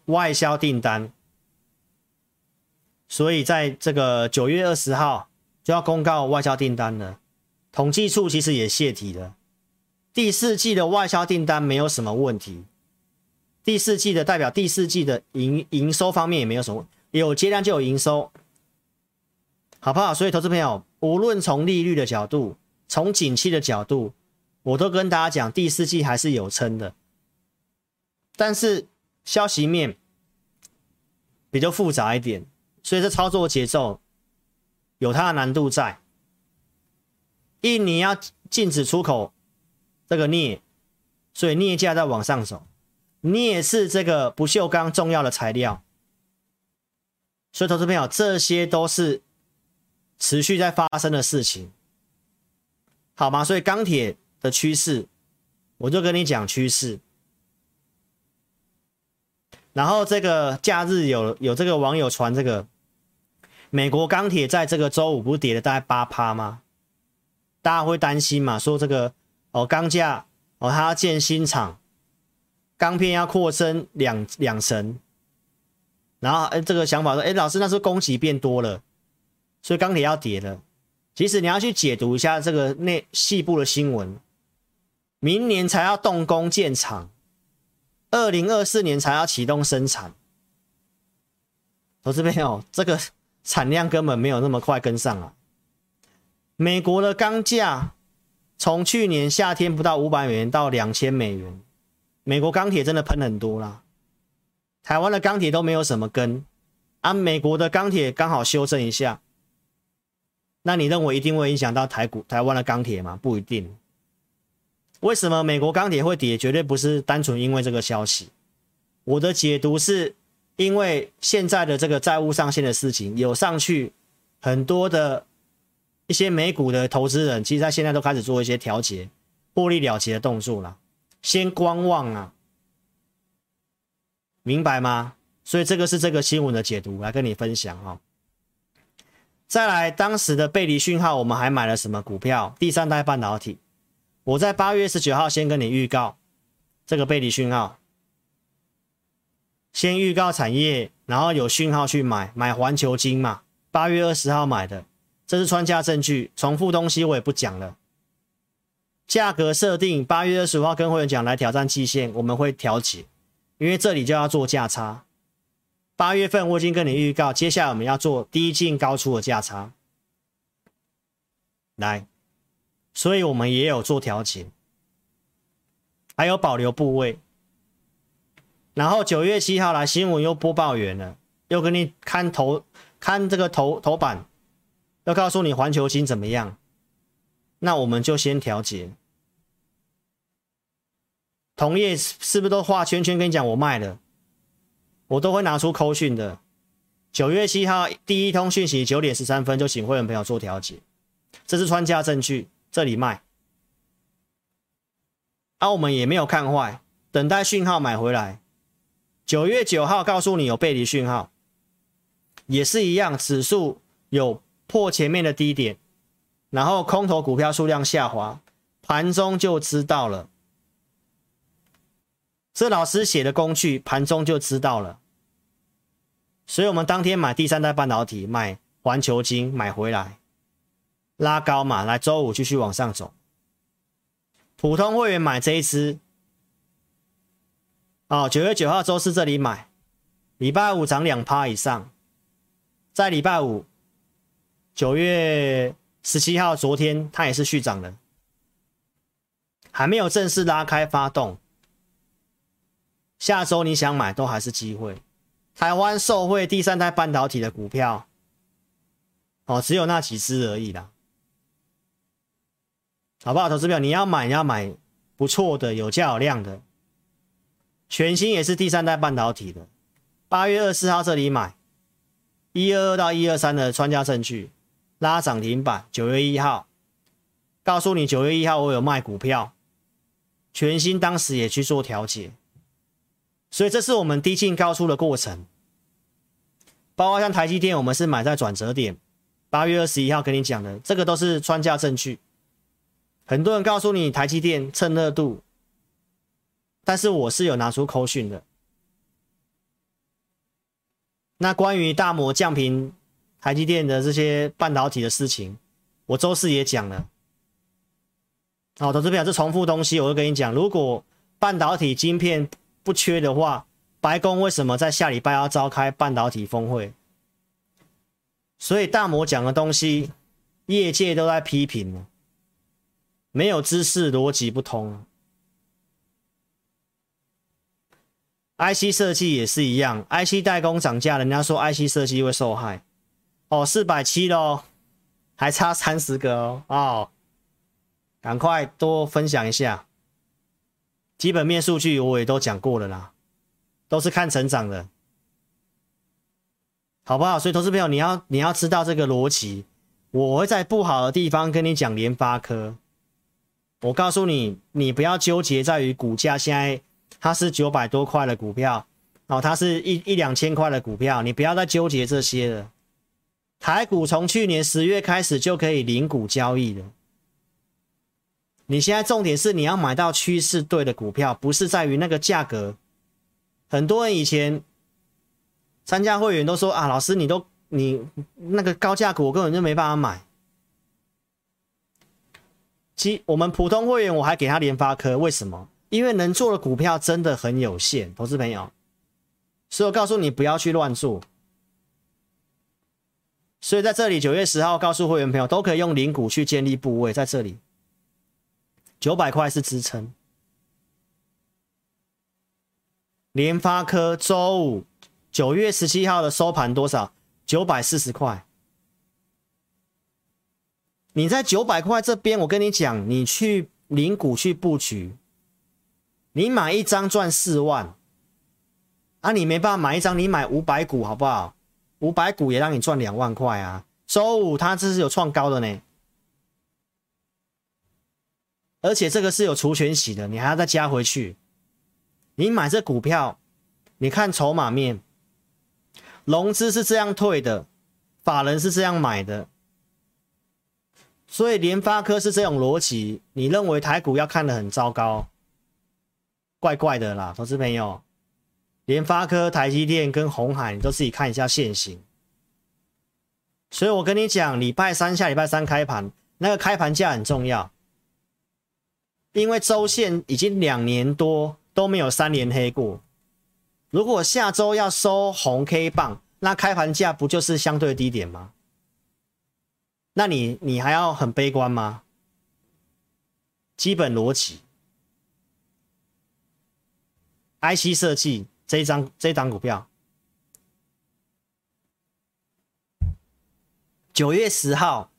外销订单，所以在这个九月二十号就要公告外销订单了。统计处其实也泄题了，第四季的外销订单没有什么问题。第四季的代表第四季的营营收方面也没有什么，有接单就有营收，好不好？所以投资朋友，无论从利率的角度，从景气的角度，我都跟大家讲，第四季还是有撑的。但是消息面比较复杂一点，所以这操作节奏有它的难度在。印尼要禁止出口这个镍，所以镍价在往上走。镍是这个不锈钢重要的材料，所以投资朋友，这些都是持续在发生的事情，好吗？所以钢铁的趋势，我就跟你讲趋势。然后这个假日有有这个网友传这个美国钢铁在这个周五不是跌了大概八趴吗？大家会担心嘛？说这个哦钢价哦它要建新厂。钢片要扩增两两成，然后哎，这个想法说，哎，老师，那是供给变多了，所以钢铁要跌了。其实你要去解读一下这个内细部的新闻，明年才要动工建厂，二零二四年才要启动生产。投资朋友，这个产量根本没有那么快跟上啊。美国的钢价从去年夏天不到五百美元到两千美元。美国钢铁真的喷很多啦，台湾的钢铁都没有什么跟啊，美国的钢铁刚好修正一下，那你认为一定会影响到台股、台湾的钢铁吗？不一定。为什么美国钢铁会跌？绝对不是单纯因为这个消息。我的解读是因为现在的这个债务上限的事情有上去，很多的一些美股的投资人，其实他现在都开始做一些调节、获利了结的动作了。先观望啊，明白吗？所以这个是这个新闻的解读，来跟你分享哈、哦。再来，当时的背离讯号，我们还买了什么股票？第三代半导体。我在八月十九号先跟你预告这个背离讯号，先预告产业，然后有讯号去买，买环球晶嘛。八月二十号买的，这是穿价证据，重复东西我也不讲了。价格设定八月二十五号跟会员讲来挑战期限，我们会调节，因为这里就要做价差。八月份我已经跟你预告，接下来我们要做低进高出的价差，来，所以我们也有做调节，还有保留部位。然后九月七号来新闻又播报员了，又跟你看头看这个头头版，要告诉你环球金怎么样，那我们就先调节。同业是不是都画圈圈？跟你讲，我卖了，我都会拿出扣讯的。九月七号第一通讯息，九点十三分就请会员朋友做调节，这是穿价证据，这里卖。啊，我们也没有看坏，等待讯号买回来。九月九号告诉你有背离讯号，也是一样，指数有破前面的低点，然后空头股票数量下滑，盘中就知道了。这老师写的工具，盘中就知道了，所以我们当天买第三代半导体，买环球晶，买回来拉高嘛，来周五继续往上走。普通会员买这一支，哦，九月九号周四这里买，礼拜五涨两趴以上，在礼拜五九月十七号昨天它也是续涨的，还没有正式拉开发动。下周你想买都还是机会。台湾受惠第三代半导体的股票，哦，只有那几只而已啦，好不好？投资票你要买，你要买不错的，有价有量的，全新也是第三代半导体的。八月二十四号这里买，一二二到一二三的穿价证据拉涨停板。九月一号告诉你，九月一号我有卖股票，全新当时也去做调节。所以这是我们低进高出的过程，包括像台积电，我们是买在转折点，八月二十一号跟你讲的，这个都是穿价证据。很多人告诉你台积电趁热度，但是我是有拿出扣讯的。那关于大摩降评台积电的这些半导体的事情，我周四也讲了。好，投资朋友，这重复东西，我就跟你讲，如果半导体晶片。不缺的话，白宫为什么在下礼拜要召开半导体峰会？所以大摩讲的东西，业界都在批评，没有知识，逻辑不通。IC 设计也是一样，IC 代工涨价，人家说 IC 设计会受害。哦，四百七喽，还差三十个哦。哦，赶快多分享一下。基本面数据我也都讲过了啦，都是看成长的，好不好？所以投资朋友，你要你要知道这个逻辑。我会在不好的地方跟你讲联发科。我告诉你，你不要纠结在于股价现在。它是九百多块的股票，哦，它是一一两千块的股票，你不要再纠结这些了。台股从去年十月开始就可以零股交易了。你现在重点是你要买到趋势对的股票，不是在于那个价格。很多人以前参加会员都说啊，老师你都你那个高价股我根本就没办法买。其我们普通会员我还给他联发科，为什么？因为能做的股票真的很有限，投资朋友，所以我告诉你不要去乱做。所以在这里九月十号告诉会员朋友，都可以用零股去建立部位，在这里九百块是支撑。联发科周五九月十七号的收盘多少？九百四十块。你在九百块这边，我跟你讲，你去零股去布局。你买一张赚四万，啊，你没办法买一张，你买五百股好不好？五百股也让你赚两万块啊！周五它这是有创高的呢，而且这个是有除权息的，你还要再加回去。你买这股票，你看筹码面，融资是这样退的，法人是这样买的，所以联发科是这种逻辑。你认为台股要看得很糟糕？怪怪的啦，投资朋友，联发科、台积电跟鸿海，你都自己看一下线型。所以我跟你讲，礼拜三下礼拜三开盘，那个开盘价很重要，因为周线已经两年多都没有三连黑过。如果下周要收红 K 棒，那开盘价不就是相对低点吗？那你你还要很悲观吗？基本逻辑。IC 设计这一张这一档股票，九月十号，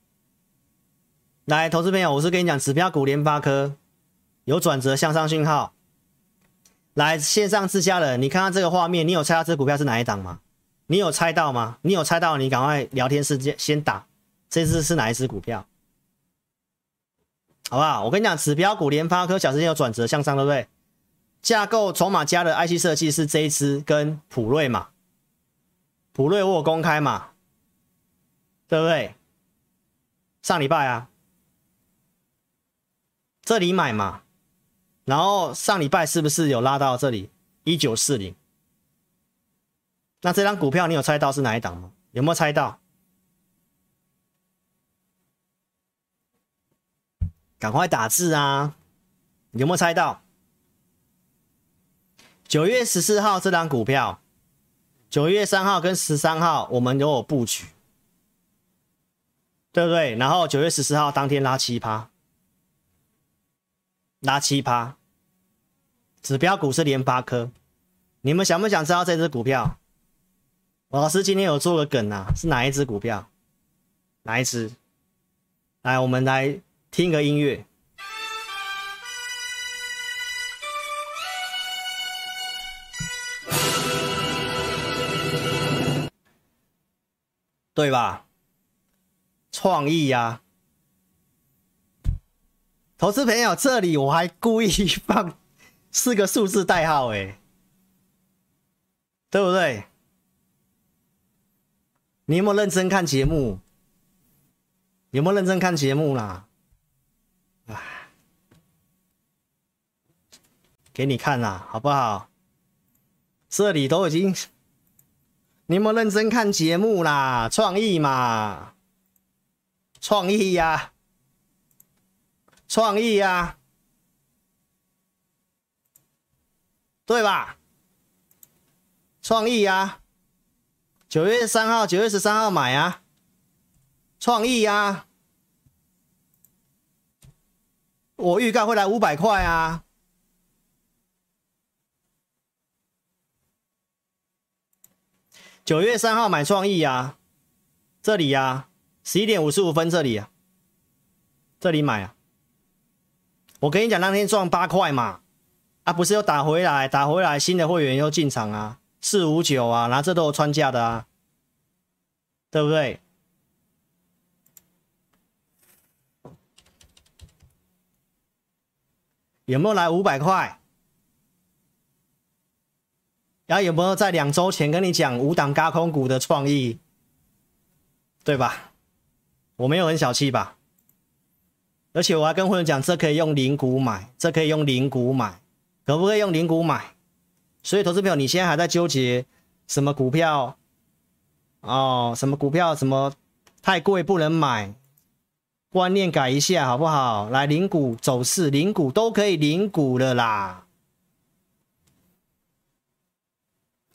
来，投资朋友，我是跟你讲，指标股联发科有转折向上讯号。来，线上自家人，你看看这个画面，你有猜到这股票是哪一档吗？你有猜到吗？你有猜到，你赶快聊天室先打，这支是哪一支股票？好不好？我跟你讲，指标股联发科小时间有转折向上，对不对？架构筹码加的 IC 设计是这一支跟普瑞嘛？普瑞我有公开嘛？对不对？上礼拜啊，这里买嘛，然后上礼拜是不是有拉到这里一九四零？那这张股票你有猜到是哪一档吗？有没有猜到？赶快打字啊！有没有猜到？九月十四号这张股票，九月三号跟十三号我们都有布局，对不对？然后九月十四号当天拉七趴，拉七趴，指标股是联发科，你们想不想知道这只股票？我老师今天有做个梗啊，是哪一只股票？哪一只？来，我们来听个音乐。对吧？创意呀、啊，投资朋友，这里我还故意放四个数字代号，哎，对不对？你有没有认真看节目？有没有认真看节目啦？哎，给你看啦，好不好？这里都已经。你有没有认真看节目啦？创意嘛，创意呀、创意呀、啊，对吧？创意啊，九月三号、九月十三号买啊，创意啊，我预告会来五百块啊。九月三号买创意啊，这里呀、啊，十一点五十五分这里啊，这里买啊。我跟你讲，那天赚八块嘛，啊，不是又打回来，打回来新的会员又进场啊，四五九啊，拿这都有穿价的啊，对不对？有没有来五百块？然后有没有在两周前跟你讲五档轧空股的创意，对吧？我没有很小气吧？而且我还跟会员讲，这可以用零股买，这可以用零股买，可不可以用零股买？所以，投资朋友，你现在还在纠结什么股票？哦，什么股票？什么太贵不能买？观念改一下好不好？来，零股走势，零股都可以零股的啦。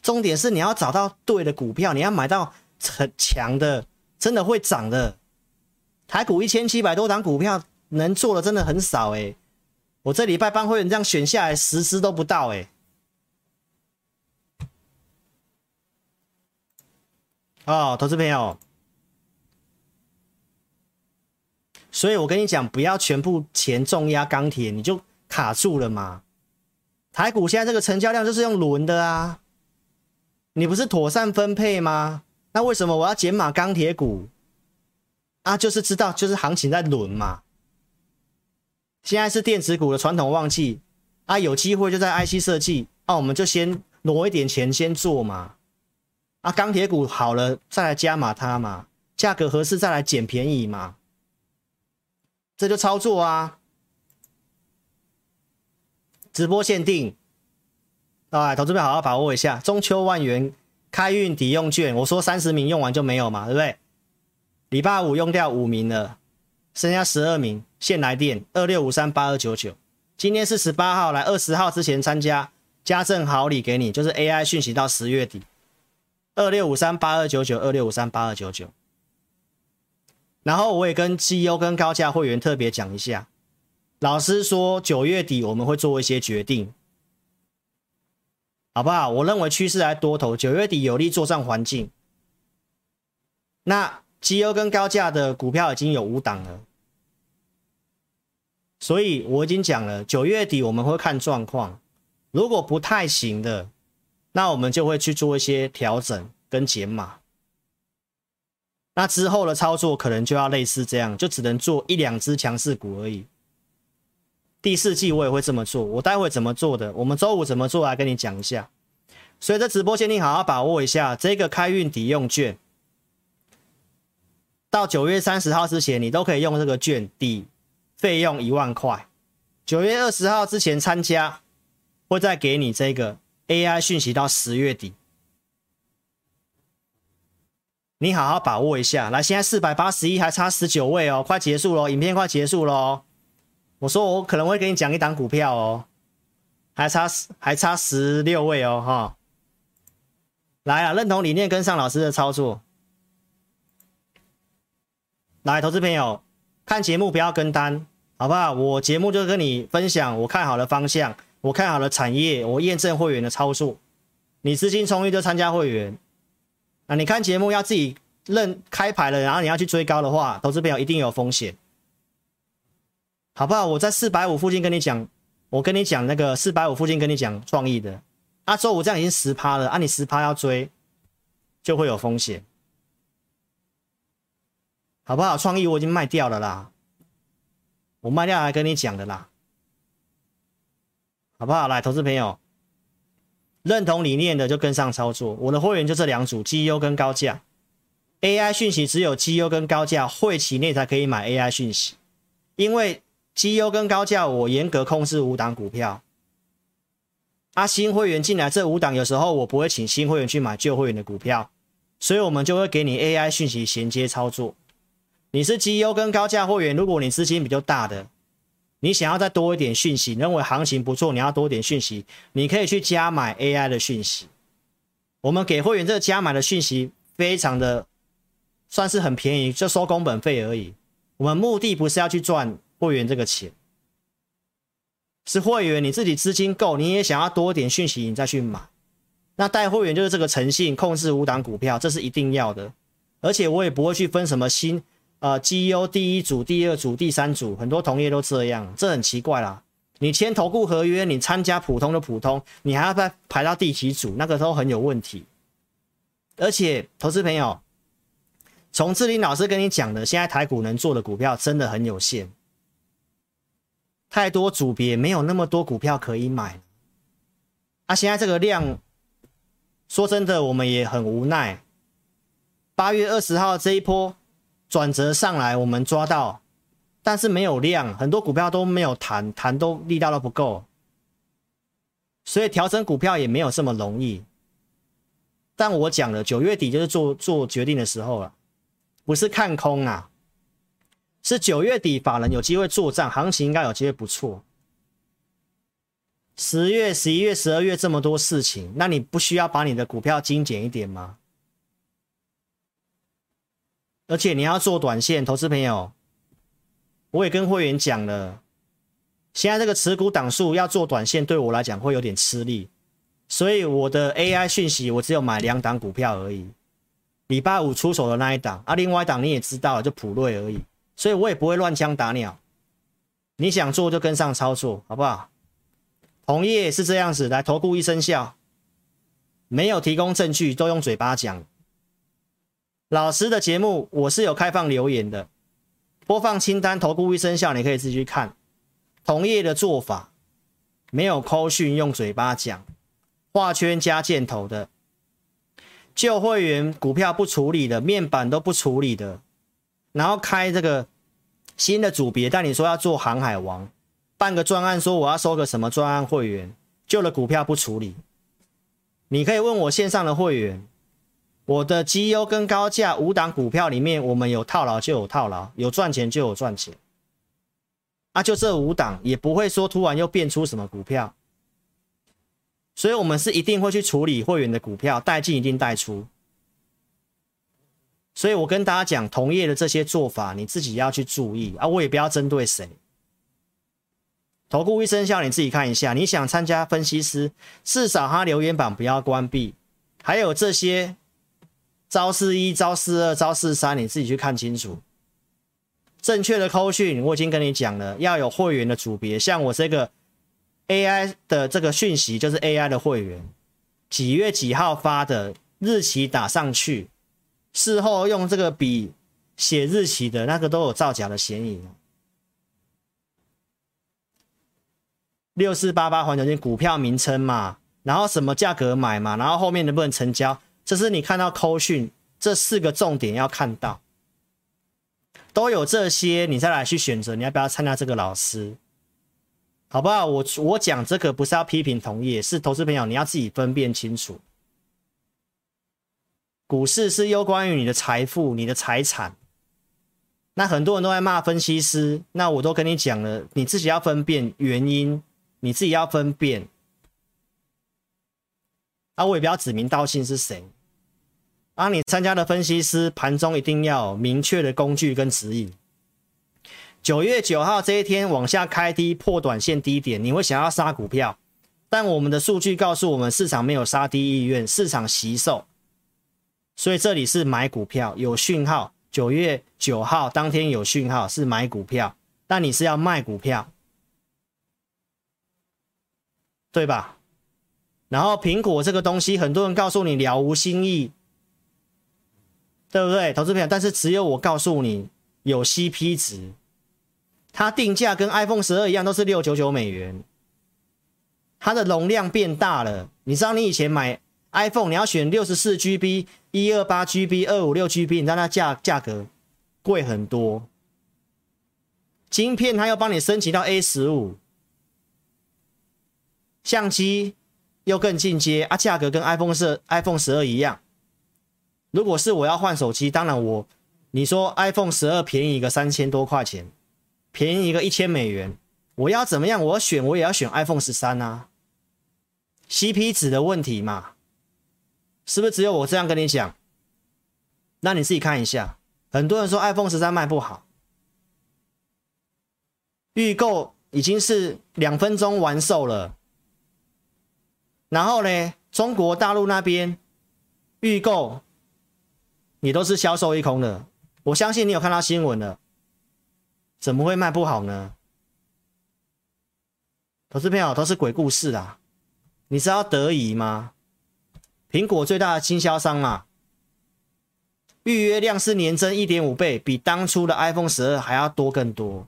重点是你要找到对的股票，你要买到很强的，真的会涨的。台股一千七百多档股票。能做的真的很少哎，我这礼拜帮会员这样选下来十支都不到哎。哦，投资朋友，所以我跟你讲，不要全部钱重压钢铁，你就卡住了嘛。台股现在这个成交量就是用轮的啊，你不是妥善分配吗？那为什么我要减码钢铁股？啊，就是知道就是行情在轮嘛。现在是电子股的传统旺季啊，有机会就在 IC 设计，那、啊、我们就先挪一点钱先做嘛。啊，钢铁股好了再来加码它嘛，价格合适再来捡便宜嘛，这就操作啊。直播限定，来，投资者好好把握一下，中秋万元开运抵用券，我说三十名用完就没有嘛，对不对？礼拜五用掉五名了。剩下十二名，现来电二六五三八二九九。今天是十八号，来二十号之前参加，加赠好礼给你，就是 AI 讯息到十月底。二六五三八二九九，二六五三八二九九。然后我也跟绩优跟高价会员特别讲一下，老师说九月底我们会做一些决定，好不好？我认为趋势还多头，九月底有利作战环境。那绩优跟高价的股票已经有五档了。所以我已经讲了，九月底我们会看状况，如果不太行的，那我们就会去做一些调整跟减码。那之后的操作可能就要类似这样，就只能做一两只强势股而已。第四季我也会这么做，我待会怎么做的，我们周五怎么做来跟你讲一下。所以在直播间你好好把握一下这个开运抵用券，到九月三十号之前，你都可以用这个券抵。费用一万块，九月二十号之前参加，会再给你这个 AI 讯息到十月底，你好好把握一下。来，现在四百八十一还差十九位哦，快结束了，影片快结束了。我说我可能会给你讲一档股票哦，还差还差十六位哦，哈。来啊，认同理念跟上老师的操作，来，投资朋友。看节目不要跟单，好不好？我节目就跟你分享我看好的方向，我看好的产业，我验证会员的操作。你资金充裕就参加会员。那你看节目要自己认开牌了，然后你要去追高的话，投资朋友一定有风险，好不好？我在四百五附近跟你讲，我跟你讲那个四百五附近跟你讲创意的，啊，周五这样已经十趴了，啊，你十趴要追就会有风险。好不好？创意我已经卖掉了啦，我卖掉还跟你讲的啦，好不好？来，投资朋友，认同理念的就跟上操作。我的会员就这两组，绩优跟高价。AI 讯息只有绩优跟高价会期内才可以买 AI 讯息，因为绩优跟高价我严格控制五档股票。啊，新会员进来这五档，有时候我不会请新会员去买旧会员的股票，所以我们就会给你 AI 讯息衔接操作。你是绩优跟高价会员，如果你资金比较大的，你想要再多一点讯息，认为行情不错，你要多点讯息，你可以去加买 AI 的讯息。我们给会员这个加买的讯息非常的算是很便宜，就收工本费而已。我们目的不是要去赚会员这个钱，是会员你自己资金够，你也想要多一点讯息，你再去买。那带会员就是这个诚信，控制五档股票，这是一定要的。而且我也不会去分什么新呃绩优第一组、第二组、第三组，很多同业都这样，这很奇怪啦。你签投顾合约，你参加普通的普通，你还要再排到第几组，那个都很有问题。而且投资朋友，从志霖老师跟你讲的，现在台股能做的股票真的很有限，太多组别没有那么多股票可以买。啊，现在这个量。说真的，我们也很无奈。八月二十号这一波转折上来，我们抓到，但是没有量，很多股票都没有弹，弹都力道都不够，所以调整股票也没有这么容易。但我讲了，九月底就是做做决定的时候了，不是看空啊，是九月底法人有机会做账，行情应该有机会不错。十月、十一月、十二月这么多事情，那你不需要把你的股票精简一点吗？而且你要做短线，投资朋友，我也跟会员讲了，现在这个持股档数要做短线，对我来讲会有点吃力，所以我的 AI 讯息我只有买两档股票而已，礼拜五出手的那一档，啊，另外一档你也知道了，就普瑞而已，所以我也不会乱枪打鸟，你想做就跟上操作，好不好？同业是这样子，来投顾一生效，没有提供证据，都用嘴巴讲。老师的节目我是有开放留言的，播放清单投顾一生效，你可以自己去看。同业的做法没有扣讯，用嘴巴讲，画圈加箭头的，旧会员股票不处理的，面板都不处理的，然后开这个新的组别，但你说要做航海王。办个专案，说我要收个什么专案会员，旧的股票不处理。你可以问我线上的会员，我的绩优跟高价五档股票里面，我们有套牢就有套牢，有赚钱就有赚钱。啊，就这五档，也不会说突然又变出什么股票，所以我们是一定会去处理会员的股票，带进一定带出。所以我跟大家讲，同业的这些做法，你自己要去注意啊，我也不要针对谁。投顾一生效，你自己看一下。你想参加分析师，至少他留言板不要关闭。还有这些招四一、招四二、招四三，你自己去看清楚。正确的扣讯我已经跟你讲了，要有会员的组别。像我这个 AI 的这个讯息，就是 AI 的会员，几月几号发的，日期打上去，事后用这个笔写日期的那个都有造假的嫌疑。六四八八环球金股票名称嘛，然后什么价格买嘛，然后后面能不能成交，这是你看到扣讯这四个重点要看到，都有这些，你再来去选择你要不要参加这个老师，好不好？我我讲这个不是要批评同业，是投资朋友你要自己分辨清楚，股市是攸关于你的财富、你的财产，那很多人都在骂分析师，那我都跟你讲了，你自己要分辨原因。你自己要分辨，啊，我也不要指名道姓是谁，啊，你参加的分析师盘中一定要有明确的工具跟指引。九月九号这一天往下开低破短线低点，你会想要杀股票，但我们的数据告诉我们市场没有杀低意愿，市场惜售，所以这里是买股票有讯号。九月九号当天有讯号是买股票，但你是要卖股票。对吧？然后苹果这个东西，很多人告诉你了无新意，对不对？投资朋友，但是只有我告诉你有 CP 值，它定价跟 iPhone 十二一样，都是六九九美元。它的容量变大了，你知道你以前买 iPhone 你要选六十四 GB、一二八 GB、二五六 GB，你知道它价价格贵很多。晶片它要帮你升级到 A 十五。相机又更进阶啊，价格跟 iPhone 是 iPhone 十二一样。如果是我要换手机，当然我你说 iPhone 十二便宜一个三千多块钱，便宜一个一千美元，我要怎么样？我要选，我也要选 iPhone 十三啊。CP 值的问题嘛，是不是只有我这样跟你讲？那你自己看一下，很多人说 iPhone 十三卖不好，预购已经是两分钟完售了。然后呢，中国大陆那边预购，你都是销售一空的。我相信你有看到新闻了，怎么会卖不好呢？投资朋友都是鬼故事啦！你知道德仪吗？苹果最大的经销商嘛，预约量是年增一点五倍，比当初的 iPhone 十二还要多更多。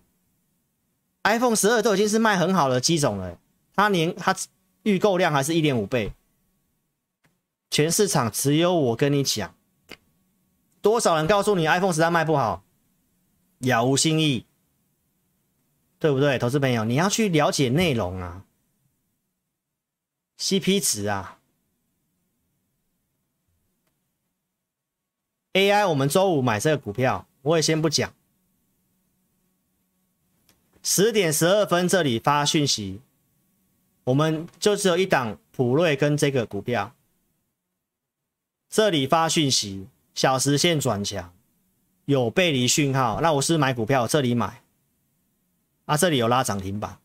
iPhone 十二都已经是卖很好的机种了，它年它预购量还是一点五倍，全市场只有我跟你讲，多少人告诉你 iPhone 十三卖不好，杳无新意。对不对，投资朋友，你要去了解内容啊，CP 值啊，AI，我们周五买这个股票，我也先不讲。十点十二分这里发讯息，我们就只有一档普瑞跟这个股票，这里发讯息，小时线转强，有背离讯号，那我是买股票，这里买。啊，这里有拉涨停板，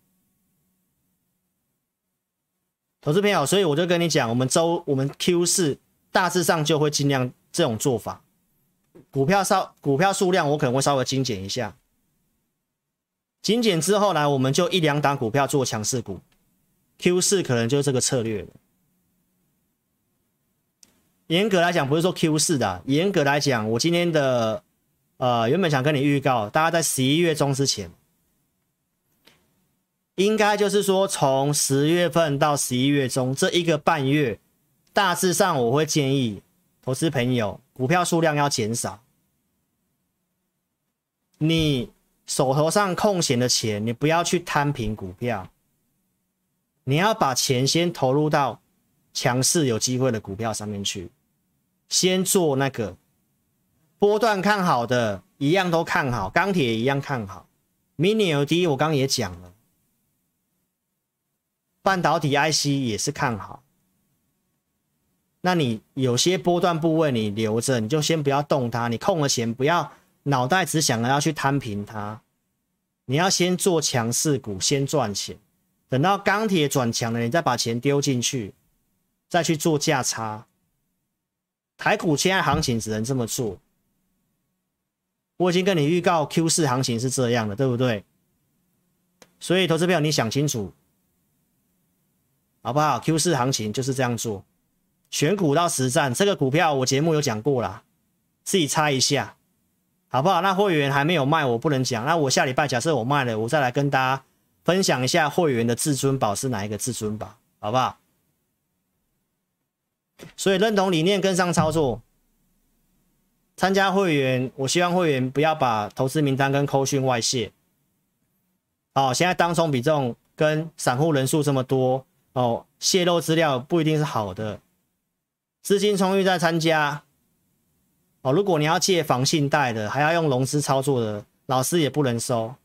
投资朋友，所以我就跟你讲，我们周我们 Q 四大致上就会尽量这种做法，股票稍股票数量我可能会稍微精简一下，精简之后呢我们就一两档股票做强势股，Q 四可能就是这个策略了。严格来讲，不是说 Q 四的，严格来讲，我今天的呃原本想跟你预告，大家在十一月中之前。应该就是说，从十月份到十一月中这一个半月，大致上我会建议投资朋友股票数量要减少。你手头上空闲的钱，你不要去摊平股票，你要把钱先投入到强势有机会的股票上面去，先做那个波段看好的，一样都看好，钢铁一样看好，Mini LED 我刚刚也讲了。半导体 IC 也是看好，那你有些波段部位你留着，你就先不要动它。你空了钱，不要脑袋只想着要去摊平它，你要先做强势股，先赚钱。等到钢铁转强了，你再把钱丢进去，再去做价差。台股现在行情只能这么做。我已经跟你预告 Q 四行情是这样的，对不对？所以投资朋友，你想清楚。好不好？Q 四行情就是这样做，选股到实战。这个股票我节目有讲过啦，自己猜一下，好不好？那会员还没有卖，我不能讲。那我下礼拜假设我卖了，我再来跟大家分享一下会员的至尊宝是哪一个至尊宝，好不好？所以认同理念跟上操作，参加会员，我希望会员不要把投资名单跟扣讯外泄。哦，现在当中比重跟散户人数这么多。哦，泄露资料不一定是好的，资金充裕再参加。哦，如果你要借房信贷的，还要用融资操作的，老师也不能收，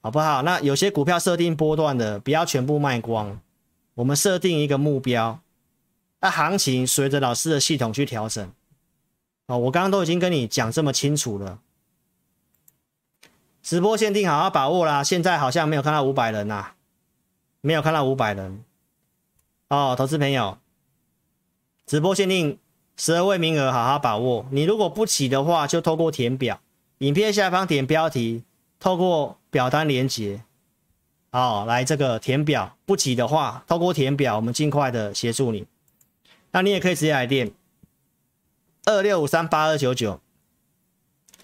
好不好？那有些股票设定波段的，不要全部卖光，我们设定一个目标，那行情随着老师的系统去调整。哦，我刚刚都已经跟你讲这么清楚了，直播限定好好把握啦，现在好像没有看到五百人呐、没有看到五百人哦，投资朋友，直播限定十二位名额，好好把握。你如果不起的话，就透过填表，影片下方点标题，透过表单连接，哦，来这个填表。不起的话，透过填表，我们尽快的协助你。那你也可以直接来电二六五三八二九九，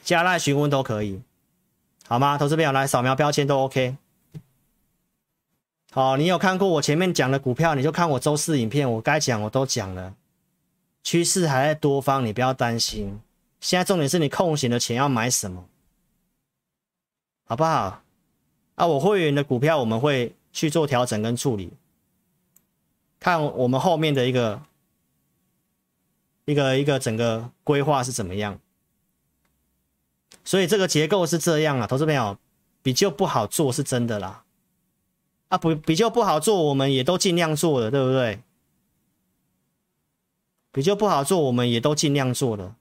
加赖询问都可以，好吗？投资朋友来扫描标签都 OK。好，你有看过我前面讲的股票，你就看我周四影片，我该讲我都讲了，趋势还在多方，你不要担心。现在重点是你空闲的钱要买什么，好不好？啊，我会员的股票我们会去做调整跟处理，看我们后面的一个一个一个整个规划是怎么样。所以这个结构是这样啊，投资朋友。比较不好做是真的啦。啊不，比较不好做，我们也都尽量做了，对不对？比较不好做，我们也都尽量做了。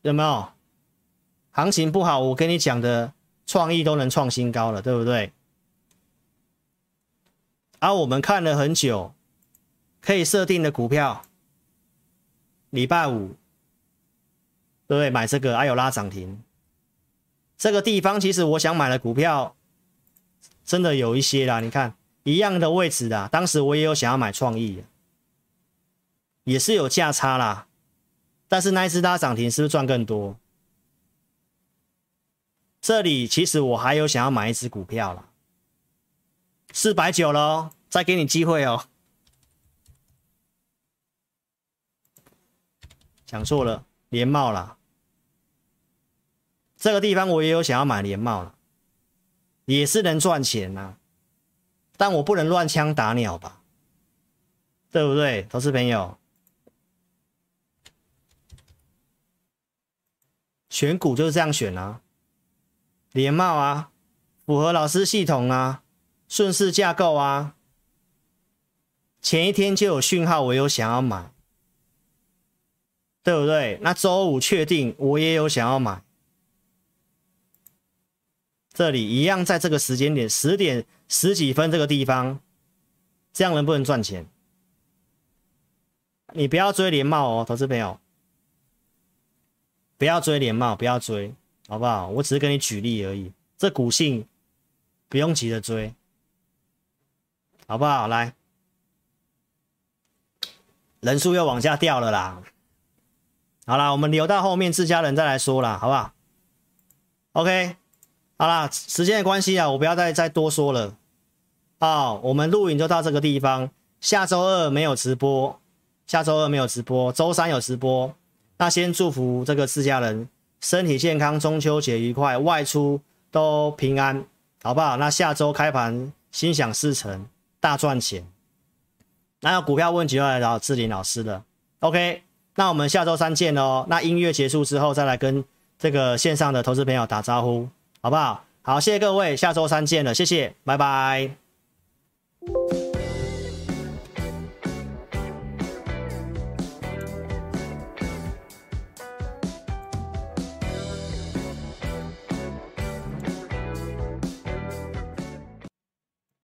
有没有？行情不好，我跟你讲的创意都能创新高了，对不对？而、啊、我们看了很久，可以设定的股票，礼拜五，对不对？买这个，还、有拉涨停。这个地方其实我想买的股票，真的有一些啦。你看一样的位置的，当时我也有想要买创意，也是有价差啦。但是那一只拉涨停是不是赚更多？这里其实我还有想要买一只股票了，四百九了，再给你机会哦。讲错了，连帽了。这个地方我也有想要买连帽了，也是能赚钱呐、但我不能乱枪打鸟吧，对不对，投资朋友？选股就是这样选啊，连帽啊，符合老师系统啊，顺势架构啊，前一天就有讯号，我有想要买，对不对？那周五确定，我也有想要买。这里一样，在这个时间点，十点十几分这个地方，这样能不能赚钱？你不要追连帽哦，投资朋友，不要追连帽，不要追，好不好？我只是跟你举例而已，这股性不用急着追，好不好？来，人数又往下掉了啦。好啦，我们留到后面自家人再来说啦，好不好？OK。好啦，时间的关系啊，我不要再再多说了。好，我们录影就到这个地方。下周二没有直播，下周二没有直播，周三有直播。那先祝福这个自家人身体健康，中秋节愉快，外出都平安，好不好？那下周开盘心想事成，大赚钱。那有股票问题要来找志林老师的。OK，那我们下周三见哦。那音乐结束之后，再来跟这个线上的投资朋友打招呼。好不好？好，谢谢各位，下周三见了，谢谢，拜拜。